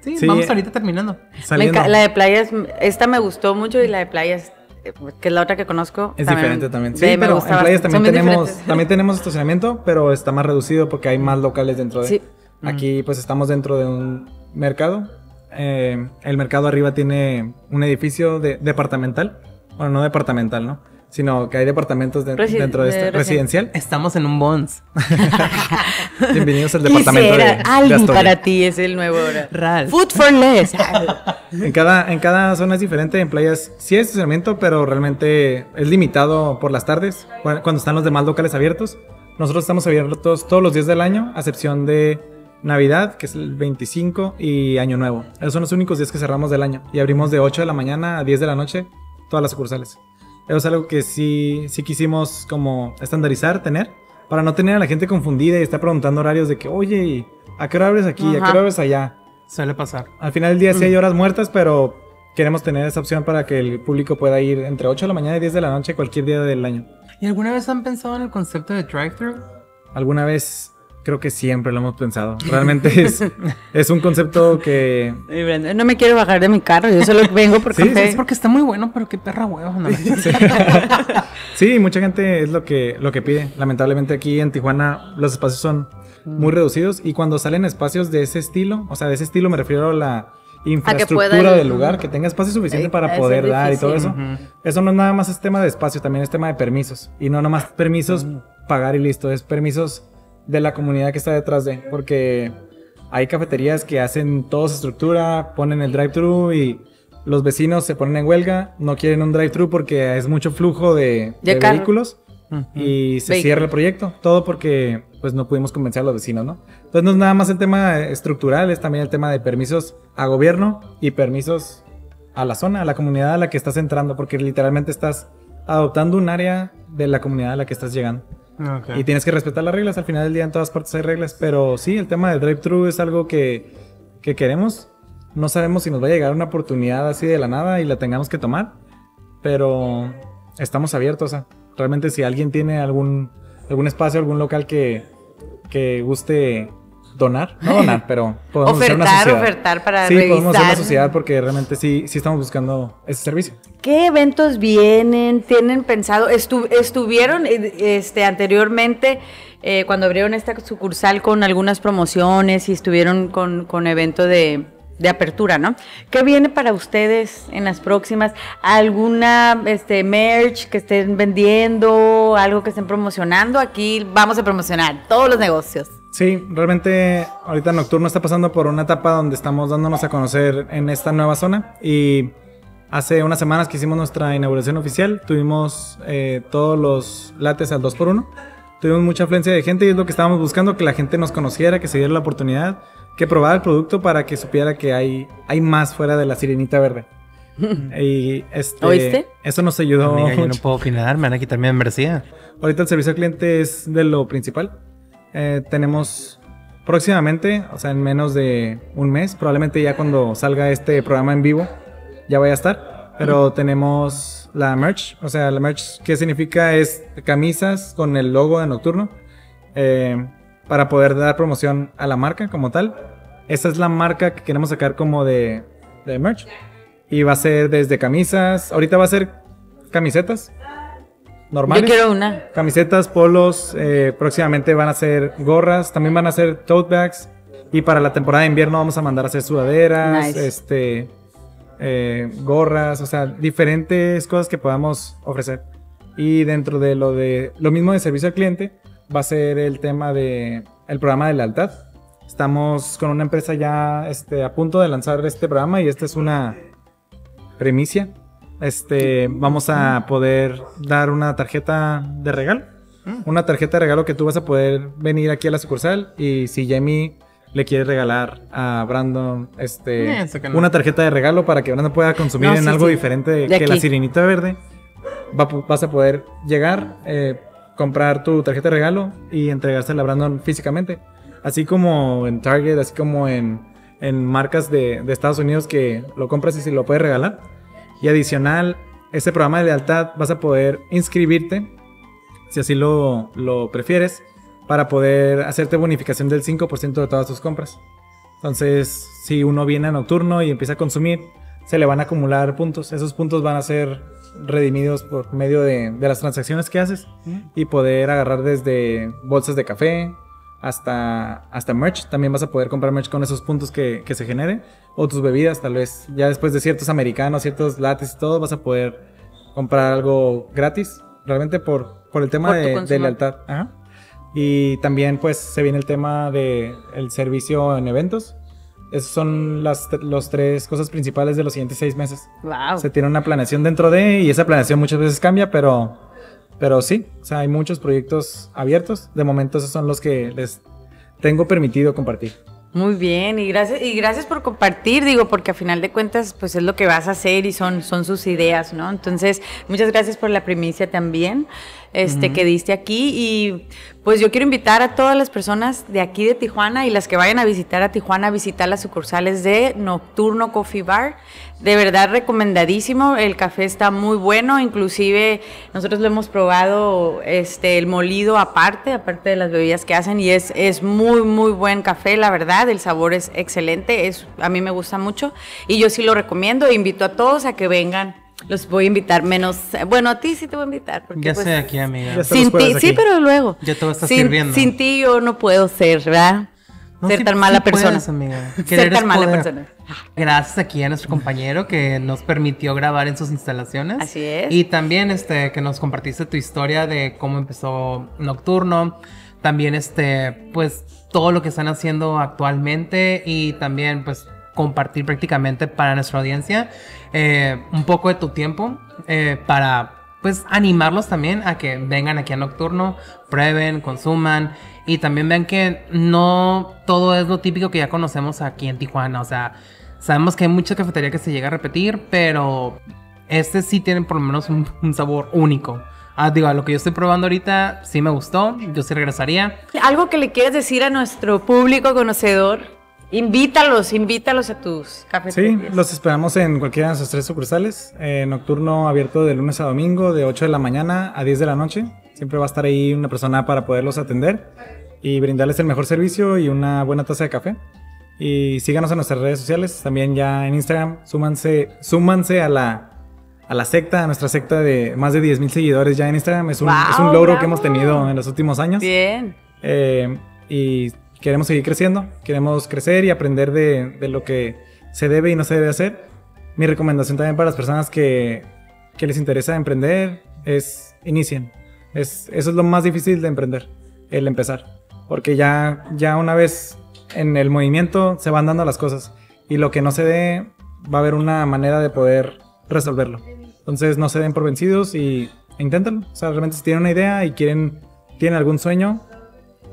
Sí, sí, vamos ahorita terminando. la de playas, esta me gustó mucho y la de playas, que es la otra que conozco. Es diferente también. Sí, pero en playas también tenemos, también tenemos estacionamiento, pero está más reducido porque hay más locales dentro de. Sí. Aquí pues estamos dentro de un mercado. Eh, el mercado arriba tiene un edificio de, departamental. Bueno, no departamental, ¿no? Sino que hay departamentos dentro de, este residencial. Estamos en un Bonds. Bienvenidos al departamento de, algo para ti es el nuevo RAL. Food for less. en cada en cada zona es diferente, en playas sí hay estacionamiento, pero realmente es limitado por las tardes cuando están los demás locales abiertos. Nosotros estamos abiertos todos los días del año, a excepción de Navidad, que es el 25, y Año Nuevo. Esos son los únicos días que cerramos del año. Y abrimos de 8 de la mañana a 10 de la noche todas las sucursales es algo que sí, sí quisimos como estandarizar, tener, para no tener a la gente confundida y estar preguntando horarios de que, oye, ¿a qué hora abres aquí? ¿A qué hora abres allá? Suele pasar. Al final del día sí hay mm. horas muertas, pero queremos tener esa opción para que el público pueda ir entre 8 de la mañana y 10 de la noche cualquier día del año. ¿Y alguna vez han pensado en el concepto de drive-thru? Alguna vez creo que siempre lo hemos pensado. Realmente es, es un concepto que... No me quiero bajar de mi carro, yo solo vengo porque... Sí, es porque está muy bueno, pero qué perra huevo. Sí. mucha gente es lo que, lo que pide. Lamentablemente aquí en Tijuana los espacios son muy mm. reducidos y cuando salen espacios de ese estilo, o sea, de ese estilo me refiero a la infraestructura del lugar, que tenga espacio suficiente para poder dar y todo eso. Eso no es nada más es tema de espacio, también es tema de permisos. Y no nomás permisos mm. pagar y listo, es permisos de la comunidad que está detrás de, porque hay cafeterías que hacen toda su estructura, ponen el drive-thru y los vecinos se ponen en huelga, no quieren un drive-thru porque es mucho flujo de, vehículos y se cierra el proyecto, todo porque pues no pudimos convencer a los vecinos, ¿no? Entonces no es nada más el tema estructural, es también el tema de permisos a gobierno y permisos a la zona, a la comunidad a la que estás entrando, porque literalmente estás adoptando un área de la comunidad a la que estás llegando. Y tienes que respetar las reglas. Al final del día en todas partes hay reglas. Pero sí, el tema del drive-thru es algo que, que queremos. No sabemos si nos va a llegar una oportunidad así de la nada y la tengamos que tomar. Pero estamos abiertos. realmente si alguien tiene algún, algún espacio, algún local que, que guste donar, no donar, pero podemos hacer una Ofertar, sociedad. ofertar para Sí, podemos hacer una sociedad porque realmente sí, sí estamos buscando ese servicio. ¿Qué eventos vienen? ¿Tienen pensado? Estu- ¿Estuvieron eh, este, anteriormente eh, cuando abrieron esta sucursal con algunas promociones y estuvieron con, con evento de, de apertura, ¿no? ¿Qué viene para ustedes en las próximas? ¿Alguna este, merch que estén vendiendo? ¿Algo que estén promocionando? Aquí vamos a promocionar todos los negocios. Sí, realmente ahorita Nocturno está pasando por una etapa donde estamos dándonos a conocer en esta nueva zona y hace unas semanas que hicimos nuestra inauguración oficial tuvimos eh, todos los lates al 2x1. Tuvimos mucha afluencia de gente y es lo que estábamos buscando, que la gente nos conociera, que se diera la oportunidad, que probara el producto para que supiera que hay, hay más fuera de la sirenita verde. y este, ¿Oíste? Eso nos ayudó Amiga, yo no puedo opinar, me van a quitar mi membresía. Ahorita el servicio al cliente es de lo principal. Eh, tenemos próximamente, o sea, en menos de un mes, probablemente ya cuando salga este programa en vivo, ya vaya a estar. Pero tenemos la merch, o sea, la merch, ¿qué significa? Es camisas con el logo de Nocturno eh, para poder dar promoción a la marca como tal. Esa es la marca que queremos sacar como de, de merch. Y va a ser desde camisas, ahorita va a ser camisetas normales. Yo quiero una. Camisetas, polos, eh, próximamente van a ser gorras, también van a ser tote bags. Y para la temporada de invierno vamos a mandar a hacer sudaderas, Nice. este, eh, gorras, o sea, diferentes cosas que podamos ofrecer. Y dentro de lo de lo mismo de servicio al cliente va a ser el tema de el programa de lealtad. Estamos con una empresa ya este, a punto de lanzar este programa y esta es una premicia. Este, vamos a poder dar una tarjeta de regalo. Una tarjeta de regalo que tú vas a poder venir aquí a la sucursal y si Jamie le quiere regalar a Brandon este, Eh, no. una tarjeta de regalo para que Brandon pueda consumir No, en sí, algo sí. diferente De que la sirenita verde, va- vas a poder llegar, eh, comprar tu tarjeta de regalo y entregársela a Brandon físicamente. Así como en Target, así como en, en marcas de, de Estados Unidos que lo compras y se lo puedes regalar. Y adicional, este programa de lealtad vas a poder inscribirte, si así lo, lo prefieres, para poder hacerte bonificación del 5% de todas tus compras. Entonces, si uno viene a nocturno y empieza a consumir, se le van a acumular puntos. Esos puntos van a ser redimidos por medio de, de las transacciones que haces y poder agarrar desde bolsas de café hasta, hasta merch. También vas a poder comprar merch con esos puntos que, que se generen. O tus bebidas, tal vez. Ya después de ciertos americanos, ciertos lates y todo, vas a poder comprar algo gratis. Realmente por, por el tema Por de, de lealtad. Ajá. Y también pues se viene el tema de el servicio en eventos. Esas son las los tres cosas principales de los siguientes seis meses. Wow. Se tiene una planeación dentro de y esa planeación muchas veces cambia, pero, pero sí, o sea, hay muchos proyectos abiertos. De momento esos son los que les tengo permitido compartir. Muy bien, y gracias, y gracias por compartir, digo, porque a final de cuentas, pues es lo que vas a hacer y son, son sus ideas, ¿no? Entonces, muchas gracias por la primicia también, este, que diste aquí. Y pues yo quiero invitar a todas las personas de aquí de Tijuana y las que vayan a visitar a Tijuana a visitar las sucursales de Nocturno Coffee Bar. De verdad recomendadísimo, el café está muy bueno, inclusive nosotros lo hemos probado, este, el molido aparte, aparte de las bebidas que hacen, y es, es muy, muy buen café, la verdad, el sabor es excelente, es, a mí me gusta mucho, y yo sí lo recomiendo, invito a todos a que vengan, los voy a invitar menos, bueno, a ti sí te voy a invitar, porque Ya pues, estoy aquí, amiga. Sin ti, sí, pero luego. Ya te voy a estar sin, sirviendo. Sin ti yo no puedo ser, ¿verdad? No, ser sí- tan mala sí persona. puedes, amiga. Ser tan mala poder. persona. Gracias aquí a nuestro compañero que nos permitió grabar en sus instalaciones. Así es. Y también este que nos compartiste tu historia de cómo empezó Nocturno. También este, pues, todo lo que están haciendo actualmente. Y también, pues, compartir prácticamente para nuestra audiencia eh, un poco de tu tiempo eh, para pues animarlos también a que vengan aquí a Nocturno, prueben, consuman y también vean que no todo es lo típico que ya conocemos aquí en Tijuana. O sea, sabemos que hay mucha cafetería que se llega a repetir, pero este sí tiene por lo menos un, un sabor único. Ah, digo, lo que yo estoy probando ahorita sí me gustó, yo sí regresaría. Algo que le quieres decir a nuestro público conocedor, invítalos, invítalos a tus Sí, cafeterías. los esperamos en cualquiera de nuestras tres sucursales. Eh, nocturno abierto de lunes a domingo, de 8 de la mañana a 10 de la noche. Siempre va a estar ahí una persona para poderlos atender. y brindarles el mejor servicio y una buena taza de café. Y síganos en nuestras redes sociales, también ya en Instagram, súmanse, súmanse a la, a la secta, a nuestra secta de más de 10 mil seguidores ya en Instagram. Es un, Wow, es un logro bravo. que hemos tenido en los últimos años. Bien. Eh, y queremos seguir creciendo, queremos crecer y aprender de, de lo que se debe y no se debe hacer. Mi recomendación también para las personas que, que les interesa emprender es inicien. Es, eso es lo más difícil de emprender, el empezar. Porque ya, ya una vez en el movimiento se van dando las cosas y lo que no se dé va a haber una manera de poder resolverlo. Entonces no se den por vencidos y inténtenlo. O sea, realmente si tienen una idea y quieren, tienen algún sueño,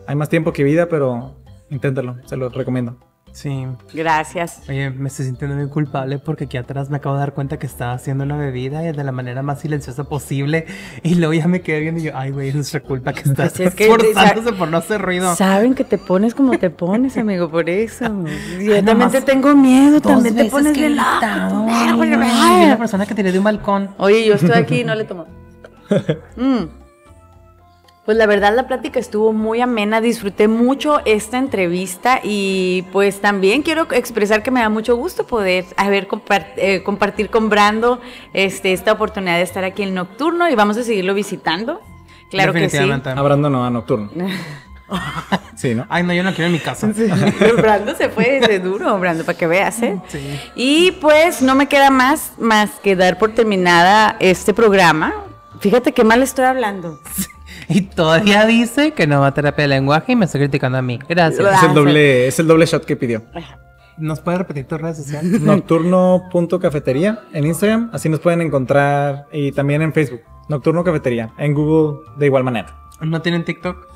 hay más tiempo que vida, pero inténtenlo, se lo recomiendo. Sí. Gracias. Oye, me estoy sintiendo muy culpable porque aquí atrás me acabo de dar cuenta que estaba haciendo la bebida y de la manera más silenciosa posible. Y luego ya me quedé viendo y yo, ay, güey, es nuestra culpa que estás Pues es que- esforzándose por no hacer ruido. Saben que te pones como te pones, amigo, por eso. Yo Ay, también te tengo miedo, también te pones loco. gritado, Ay, ay. una persona que tiré de un balcón. Oye, yo estoy aquí y no le tomo. Mm. Pues la verdad la plática estuvo muy amena, disfruté mucho esta entrevista y pues también quiero expresar que me da mucho gusto poder haber compar- eh, compartir con Brando este, esta oportunidad de estar aquí en Nocturno y vamos a seguirlo visitando. Claro que sí. A Brando no, a Nocturno. Sí, ¿no? Ay, no, yo no quiero en mi casa. Brando se fue de duro, Brando, para que veas, ¿eh? Sí. Y pues no me queda más, más que dar por terminada este programa. Fíjate qué mal estoy hablando. Y todavía dice que no va a terapia de lenguaje y me está criticando a mí. Gracias. Es el doble, es el doble shot que pidió. ¿Nos puedes repetir tus redes sociales? Nocturno.cafetería en Instagram, así nos pueden encontrar y también en Facebook. Nocturno Cafetería, en Google de igual manera. ¿No tienen TikTok?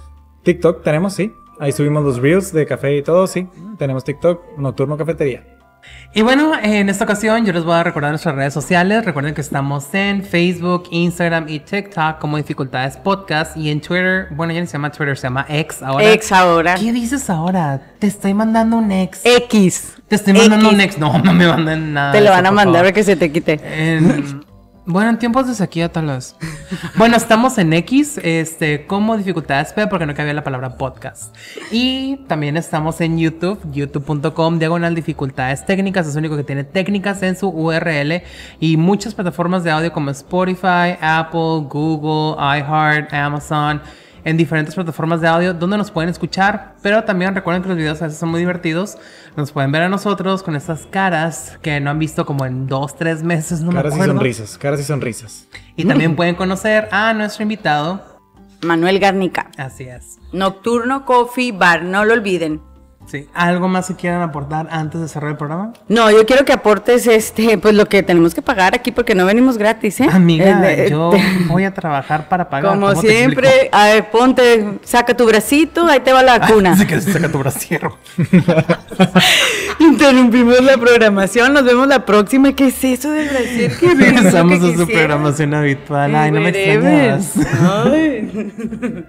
TikTok tenemos, sí. Ahí subimos los reels de café y todo, sí. Tenemos TikTok, Nocturno Cafetería. Y bueno, en esta ocasión yo les voy a recordar nuestras redes sociales. Recuerden que estamos en Facebook, Instagram y TikTok como Dificultades Podcast. Y en Twitter, bueno, ya no se llama Twitter, se llama X ahora. Ex ahora. ¿Qué dices ahora? Te estoy mandando un ex. X. Te estoy mandando X. un ex. No, no me manden nada. Te lo van a mandar para que se te quite. En- bueno, en tiempos de sequía tal vez. Bueno, estamos en X, este, como dificultades P, porque no cabía la palabra podcast. Y también estamos en YouTube, youtube.com, diagonal dificultades técnicas, es único que tiene técnicas en su URL. Y muchas plataformas de audio como Spotify, Apple, Google, iHeart, Amazon, en diferentes plataformas de audio donde nos pueden escuchar. Pero también recuerden que los videos a veces son muy divertidos. Nos pueden ver a nosotros con estas caras que no han visto como en dos, tres meses, no me caras y acuerdo. sonrisas, caras y sonrisas. Y también pueden conocer a nuestro invitado. Manuel Garnica. Así es. Nocturno Coffee Bar, no lo olviden. Sí. ¿Algo más que quieran aportar antes de cerrar el programa? No, yo quiero que aportes este, pues lo que tenemos que pagar aquí porque no venimos gratis, ¿eh? Amiga, Eh, yo eh, voy a trabajar para pagar. Como ¿Cómo te siempre, a ver, ponte, saca tu bracito, ahí te va la cuna. Así que saca tu brasiero. Interrumpimos la programación, nos vemos la próxima. ¿Qué es eso del brasier? ¿Qué es eso Regresamos a su programación habitual. Ay, no me extrañas. Ay.